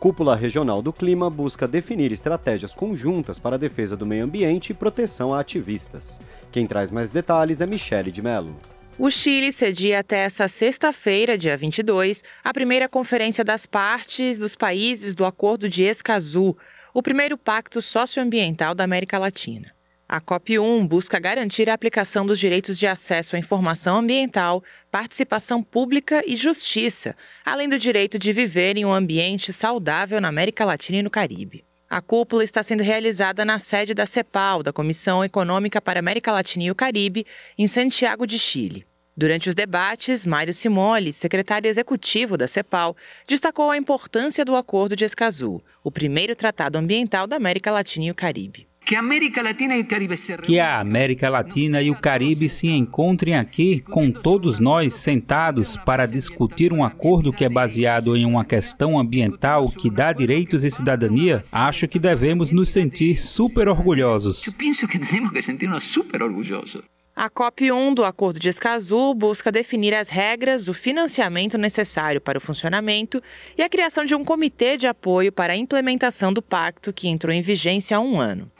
Cúpula Regional do Clima busca definir estratégias conjuntas para a defesa do meio ambiente e proteção a ativistas. Quem traz mais detalhes é Michele de Mello. O Chile cedia até essa sexta-feira, dia 22, a primeira conferência das partes dos países do Acordo de Escazú, o primeiro pacto socioambiental da América Latina. A COP1 busca garantir a aplicação dos direitos de acesso à informação ambiental, participação pública e justiça, além do direito de viver em um ambiente saudável na América Latina e no Caribe. A cúpula está sendo realizada na sede da CEPAL, da Comissão Econômica para a América Latina e o Caribe, em Santiago de Chile. Durante os debates, Mário Simoli, secretário executivo da CEPAL, destacou a importância do Acordo de Escazú, o primeiro tratado ambiental da América Latina e o Caribe. Que a América Latina e o Caribe se encontrem aqui com todos nós sentados para discutir um acordo que é baseado em uma questão ambiental que dá direitos e cidadania, acho que devemos nos sentir super orgulhosos. Eu penso que temos que sentir-nos super orgulhosos. A COP1 do Acordo de Escazú busca definir as regras, o financiamento necessário para o funcionamento e a criação de um comitê de apoio para a implementação do pacto que entrou em vigência há um ano.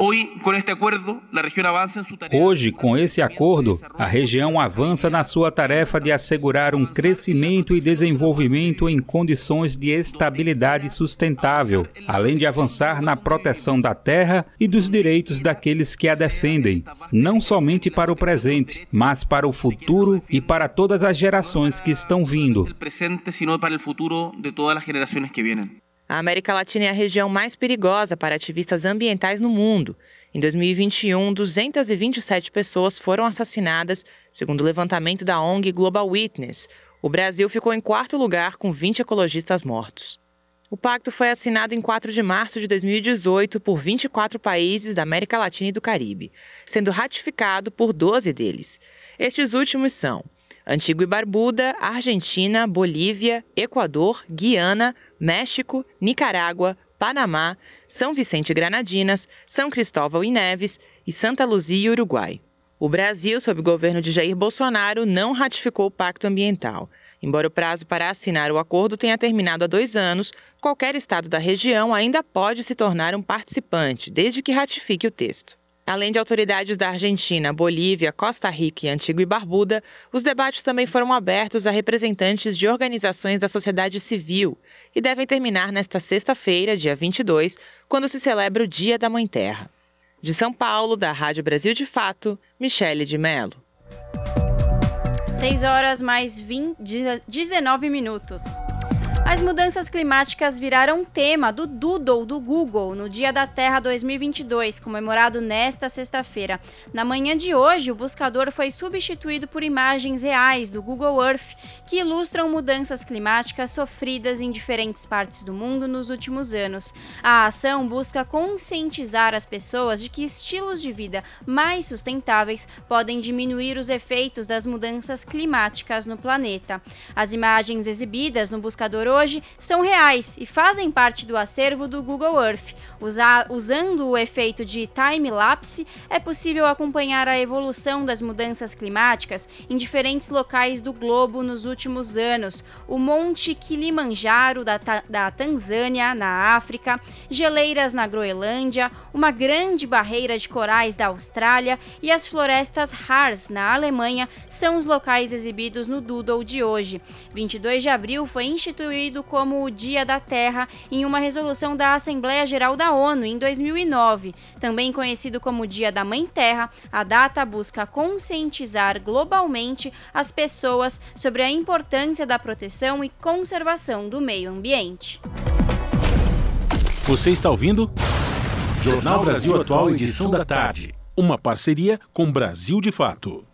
Hoje, com esse acordo, a região avança na sua tarefa de assegurar um crescimento e desenvolvimento em condições de estabilidade sustentável, além de avançar na proteção da terra e dos direitos daqueles que a defendem, não somente para o presente presente, mas para o futuro e para todas as gerações que estão vindo. A América Latina é a região mais perigosa para ativistas ambientais no mundo. Em 2021, 227 pessoas foram assassinadas, segundo o levantamento da ONG Global Witness. O Brasil ficou em quarto lugar, com 20 ecologistas mortos. O pacto foi assinado em 4 de março de 2018 por 24 países da América Latina e do Caribe, sendo ratificado por 12 deles. Estes últimos são Antigua e Barbuda, Argentina, Bolívia, Equador, Guiana, México, Nicarágua, Panamá, São Vicente e Granadinas, São Cristóvão e Neves e Santa Luzia, Uruguai. O Brasil, sob o governo de Jair Bolsonaro, não ratificou o Pacto Ambiental. Embora o prazo para assinar o acordo tenha terminado há dois anos, qualquer estado da região ainda pode se tornar um participante, desde que ratifique o texto. Além de autoridades da Argentina, Bolívia, Costa Rica e Antigua e Barbuda, os debates também foram abertos a representantes de organizações da sociedade civil e devem terminar nesta sexta-feira, dia 22, quando se celebra o Dia da Mãe Terra. De São Paulo, da Rádio Brasil de Fato, Michele de Mello. 6 horas mais 20, 19 minutos. As mudanças climáticas viraram tema do Doodle do Google no Dia da Terra 2022, comemorado nesta sexta-feira. Na manhã de hoje, o buscador foi substituído por imagens reais do Google Earth, que ilustram mudanças climáticas sofridas em diferentes partes do mundo nos últimos anos. A ação busca conscientizar as pessoas de que estilos de vida mais sustentáveis podem diminuir os efeitos das mudanças climáticas no planeta. As imagens exibidas no buscador hoje são reais e fazem parte do acervo do Google Earth. Usa usando o efeito de time-lapse, é possível acompanhar a evolução das mudanças climáticas em diferentes locais do globo nos últimos anos. O Monte Kilimanjaro da, da Tanzânia, na África, geleiras na Groenlândia, uma grande barreira de corais da Austrália e as florestas Harz, na Alemanha, são os locais exibidos no Doodle de hoje. 22 de abril foi instituído instituído como o Dia da Terra em uma resolução da Assembleia Geral da ONU em 2009. Também conhecido como Dia da Mãe Terra, a data busca conscientizar globalmente as pessoas sobre a importância da proteção e conservação do meio ambiente. Você está ouvindo? Jornal Brasil Atual, edição da tarde. Uma parceria com Brasil de Fato.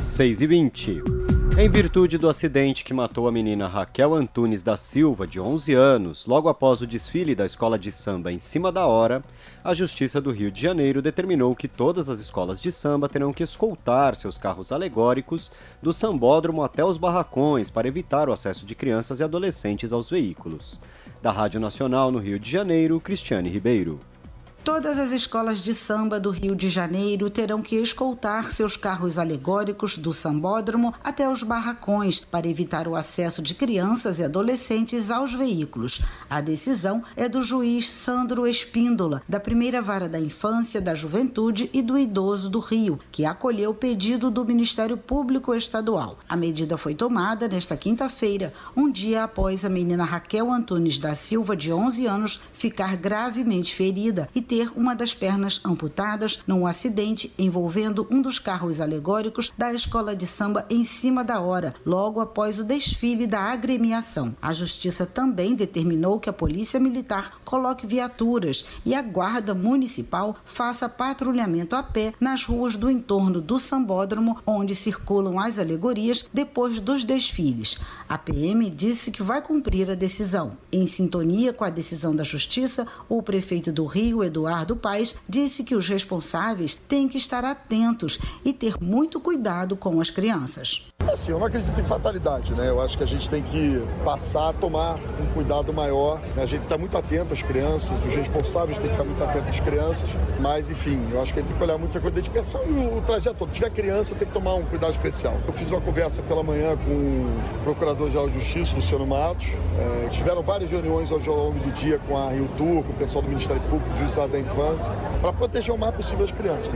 6 e 20. Em virtude do acidente que matou a menina Raquel Antunes da Silva, de 11 anos, logo após o desfile da escola de samba em cima da hora, a Justiça do Rio de Janeiro determinou que todas as escolas de samba terão que escoltar seus carros alegóricos do sambódromo até os barracões para evitar o acesso de crianças e adolescentes aos veículos. Da Rádio Nacional no Rio de Janeiro, Cristiane Ribeiro. Todas as escolas de samba do Rio de Janeiro terão que escoltar seus carros alegóricos do sambódromo até os barracões para evitar o acesso de crianças e adolescentes aos veículos. A decisão é do juiz Sandro Espíndola, da primeira vara da infância, da juventude e do idoso do Rio, que acolheu o pedido do Ministério Público Estadual. A medida foi tomada nesta quinta-feira, um dia após a menina Raquel Antunes da Silva, de 11 anos, ficar gravemente ferida e ter uma das pernas amputadas num acidente envolvendo um dos carros alegóricos da escola de samba em cima da hora, logo após o desfile da agremiação. A justiça também determinou que a Polícia Militar coloque viaturas e a Guarda Municipal faça patrulhamento a pé nas ruas do entorno do sambódromo onde circulam as alegorias depois dos desfiles. A PM disse que vai cumprir a decisão. Em sintonia com a decisão da Justiça, o prefeito do Rio, Eduardo Eduardo Paes disse que os responsáveis têm que estar atentos e ter muito cuidado com as crianças. Assim, eu não acredito em fatalidade, né? Eu acho que a gente tem que passar a tomar um cuidado maior. Né? A gente está muito atento às crianças, os responsáveis têm que estar muito atentos às crianças. Mas, enfim, eu acho que a gente tem que olhar muito essa coisa da dispersão e o, o trajeto todo. Se tiver criança, tem que tomar um cuidado especial. Eu fiz uma conversa pela manhã com o Procurador-Geral de Justiça, Luciano Matos. É, tiveram várias reuniões ao longo do dia com a Rio Tour, com o pessoal do Ministério Público, do Juizado da Infância, para proteger o mais possível as crianças.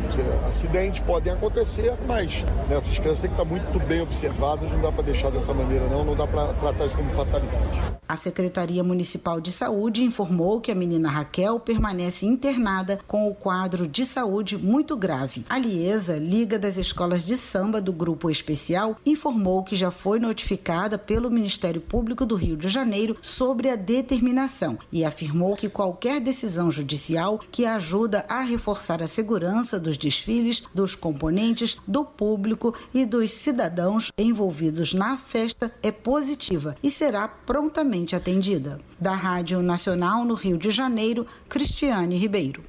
Acidentes podem acontecer, mas né, essas crianças têm que estar muito bem observadas observados, não dá para deixar dessa maneira, não, não dá para tratar como fatalidade. A Secretaria Municipal de Saúde informou que a menina Raquel permanece internada com o quadro de saúde muito grave. A Liesa, Liga das Escolas de Samba do Grupo Especial, informou que já foi notificada pelo Ministério Público do Rio de Janeiro sobre a determinação e afirmou que qualquer decisão judicial que ajuda a reforçar a segurança dos desfiles, dos componentes, do público e dos cidadãos envolvidos na festa é positiva e será prontamente atendida. Da Rádio Nacional no Rio de Janeiro, Cristiane Ribeiro.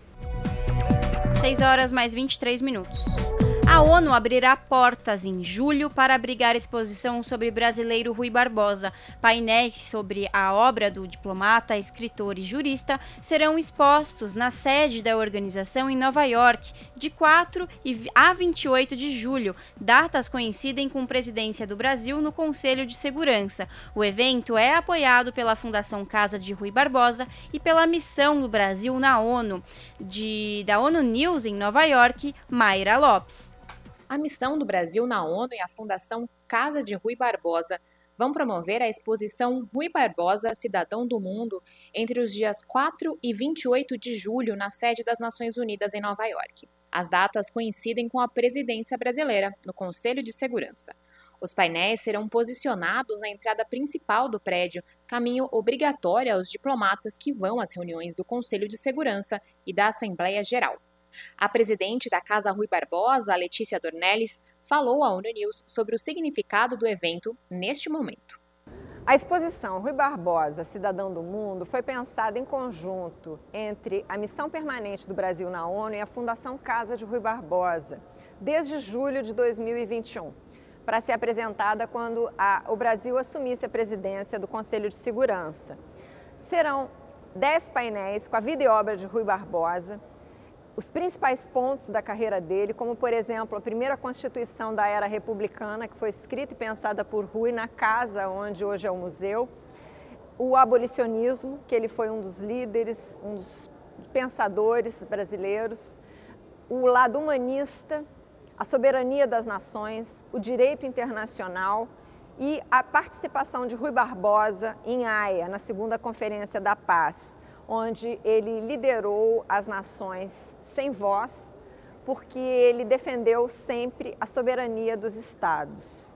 6 horas mais 23 minutos. A ONU abrirá portas em julho para abrigar exposição sobre brasileiro Rui Barbosa. Painéis sobre a obra do diplomata, escritor e jurista serão expostos na sede da organização em Nova York, de 4 a 28 de julho. Datas coincidem com presidência do Brasil no Conselho de Segurança. O evento é apoiado pela Fundação Casa de Rui Barbosa e pela missão do Brasil na ONU. De, da ONU News em Nova York, Mayra Lopes. A missão do Brasil na ONU e a Fundação Casa de Rui Barbosa vão promover a exposição Rui Barbosa, Cidadão do Mundo, entre os dias 4 e 28 de julho, na sede das Nações Unidas em Nova York. As datas coincidem com a presidência brasileira no Conselho de Segurança. Os painéis serão posicionados na entrada principal do prédio, caminho obrigatório aos diplomatas que vão às reuniões do Conselho de Segurança e da Assembleia Geral. A presidente da Casa Rui Barbosa, Letícia Dornelles, falou à ONU News sobre o significado do evento neste momento. A exposição Rui Barbosa, Cidadão do Mundo, foi pensada em conjunto entre a Missão Permanente do Brasil na ONU e a Fundação Casa de Rui Barbosa, desde julho de 2021, para ser apresentada quando a, o Brasil assumisse a presidência do Conselho de Segurança. Serão dez painéis com a vida e obra de Rui Barbosa, os principais pontos da carreira dele, como por exemplo a primeira Constituição da era republicana, que foi escrita e pensada por Rui na casa onde hoje é o museu, o abolicionismo, que ele foi um dos líderes, um dos pensadores brasileiros, o lado humanista, a soberania das nações, o direito internacional e a participação de Rui Barbosa em Haia, na segunda Conferência da Paz, onde ele liderou as nações sem voz, porque ele defendeu sempre a soberania dos estados.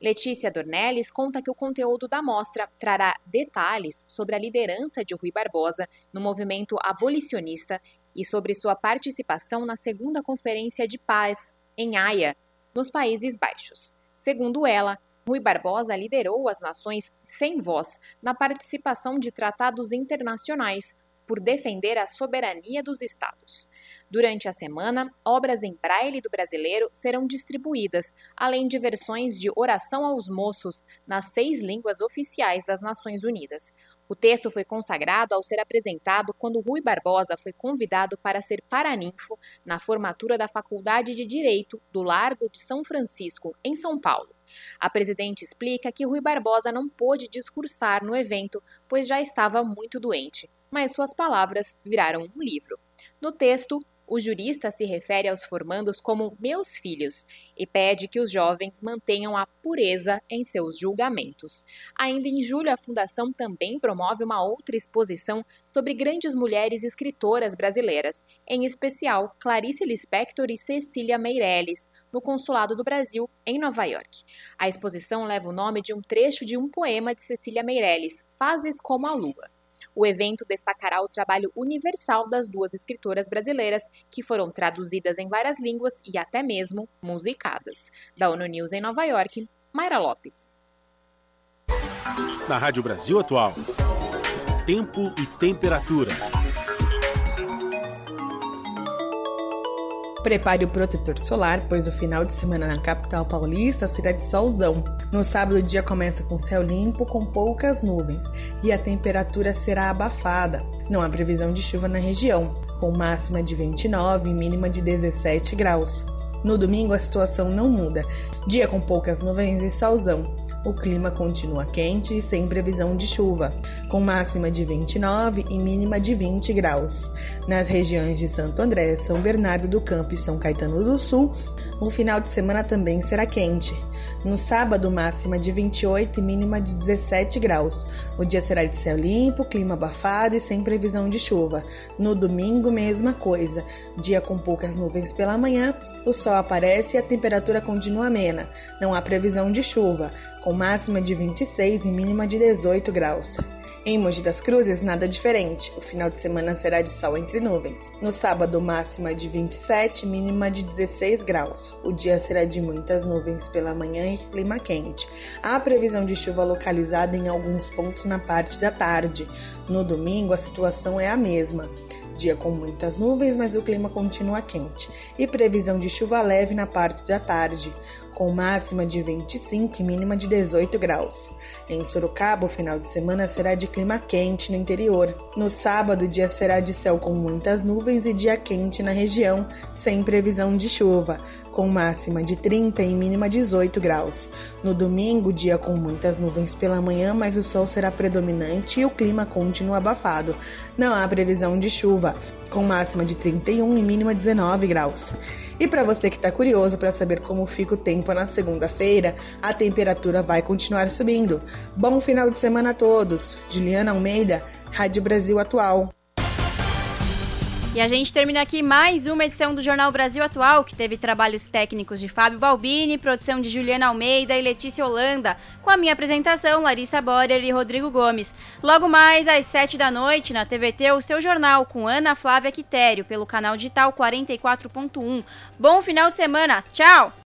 Letícia Dornelles conta que o conteúdo da mostra trará detalhes sobre a liderança de Rui Barbosa no movimento abolicionista e sobre sua participação na segunda Conferência de Paz, em Haia, nos Países Baixos. Segundo ela, Rui Barbosa liderou as nações sem voz na participação de tratados internacionais, por defender a soberania dos estados. Durante a semana, obras em braille do brasileiro serão distribuídas, além de versões de oração aos moços nas seis línguas oficiais das Nações Unidas. O texto foi consagrado ao ser apresentado quando Rui Barbosa foi convidado para ser paraninfo na formatura da Faculdade de Direito do Largo de São Francisco, em São Paulo. A presidente explica que Rui Barbosa não pôde discursar no evento, pois já estava muito doente mas suas palavras viraram um livro. No texto, o jurista se refere aos formandos como meus filhos e pede que os jovens mantenham a pureza em seus julgamentos. Ainda em julho, a Fundação também promove uma outra exposição sobre grandes mulheres escritoras brasileiras, em especial Clarice Lispector e Cecília Meirelles, no Consulado do Brasil, em Nova York. A exposição leva o nome de um trecho de um poema de Cecília Meirelles, Fases como a Lua. O evento destacará o trabalho universal das duas escritoras brasileiras, que foram traduzidas em várias línguas e até mesmo musicadas. Da ONU News em Nova York, Mayra Lopes. Na Rádio Brasil Atual, tempo e temperatura. Prepare o protetor solar, pois o final de semana na capital paulista será de solzão. No sábado, o dia começa com céu limpo, com poucas nuvens, e a temperatura será abafada. Não há previsão de chuva na região, com máxima de 29 e mínima de 17 graus. No domingo, a situação não muda. Dia com poucas nuvens e solzão o clima continua quente e sem previsão de chuva, com máxima de 29 e mínima de 20 graus. Nas regiões de Santo André, São Bernardo do Campo e São Caetano do Sul, o final de semana também será quente. No sábado, máxima de 28 e mínima de 17 graus. O dia será de céu limpo, clima abafado e sem previsão de chuva. No domingo, mesma coisa. Dia com poucas nuvens pela manhã, o sol aparece e a temperatura continua amena. Não há previsão de chuva, com máxima de 26 e mínima de 18 graus. Em Mogi das Cruzes, nada diferente. O final de semana será de sol entre nuvens. No sábado, máxima de 27, mínima de 16 graus. O dia será de muitas nuvens pela manhã e clima quente. Há previsão de chuva localizada em alguns pontos na parte da tarde. No domingo, a situação é a mesma. Dia com muitas nuvens, mas o clima continua quente. E previsão de chuva leve na parte da tarde, com máxima de 25 e mínima de 18 graus. Em Sorocaba, o final de semana será de clima quente no interior. No sábado, o dia será de céu com muitas nuvens e dia quente na região, sem previsão de chuva com máxima de 30 e mínima 18 graus. No domingo, dia com muitas nuvens pela manhã, mas o sol será predominante e o clima continua abafado. Não há previsão de chuva, com máxima de 31 e mínima 19 graus. E para você que está curioso para saber como fica o tempo na segunda-feira, a temperatura vai continuar subindo. Bom final de semana a todos. Juliana Almeida, Rádio Brasil Atual. E a gente termina aqui mais uma edição do Jornal Brasil Atual, que teve trabalhos técnicos de Fábio Balbini, produção de Juliana Almeida e Letícia Holanda, com a minha apresentação, Larissa Borer e Rodrigo Gomes. Logo mais, às 7 da noite, na TVT, o seu jornal, com Ana Flávia Quitério, pelo canal digital 44.1. Bom final de semana, tchau!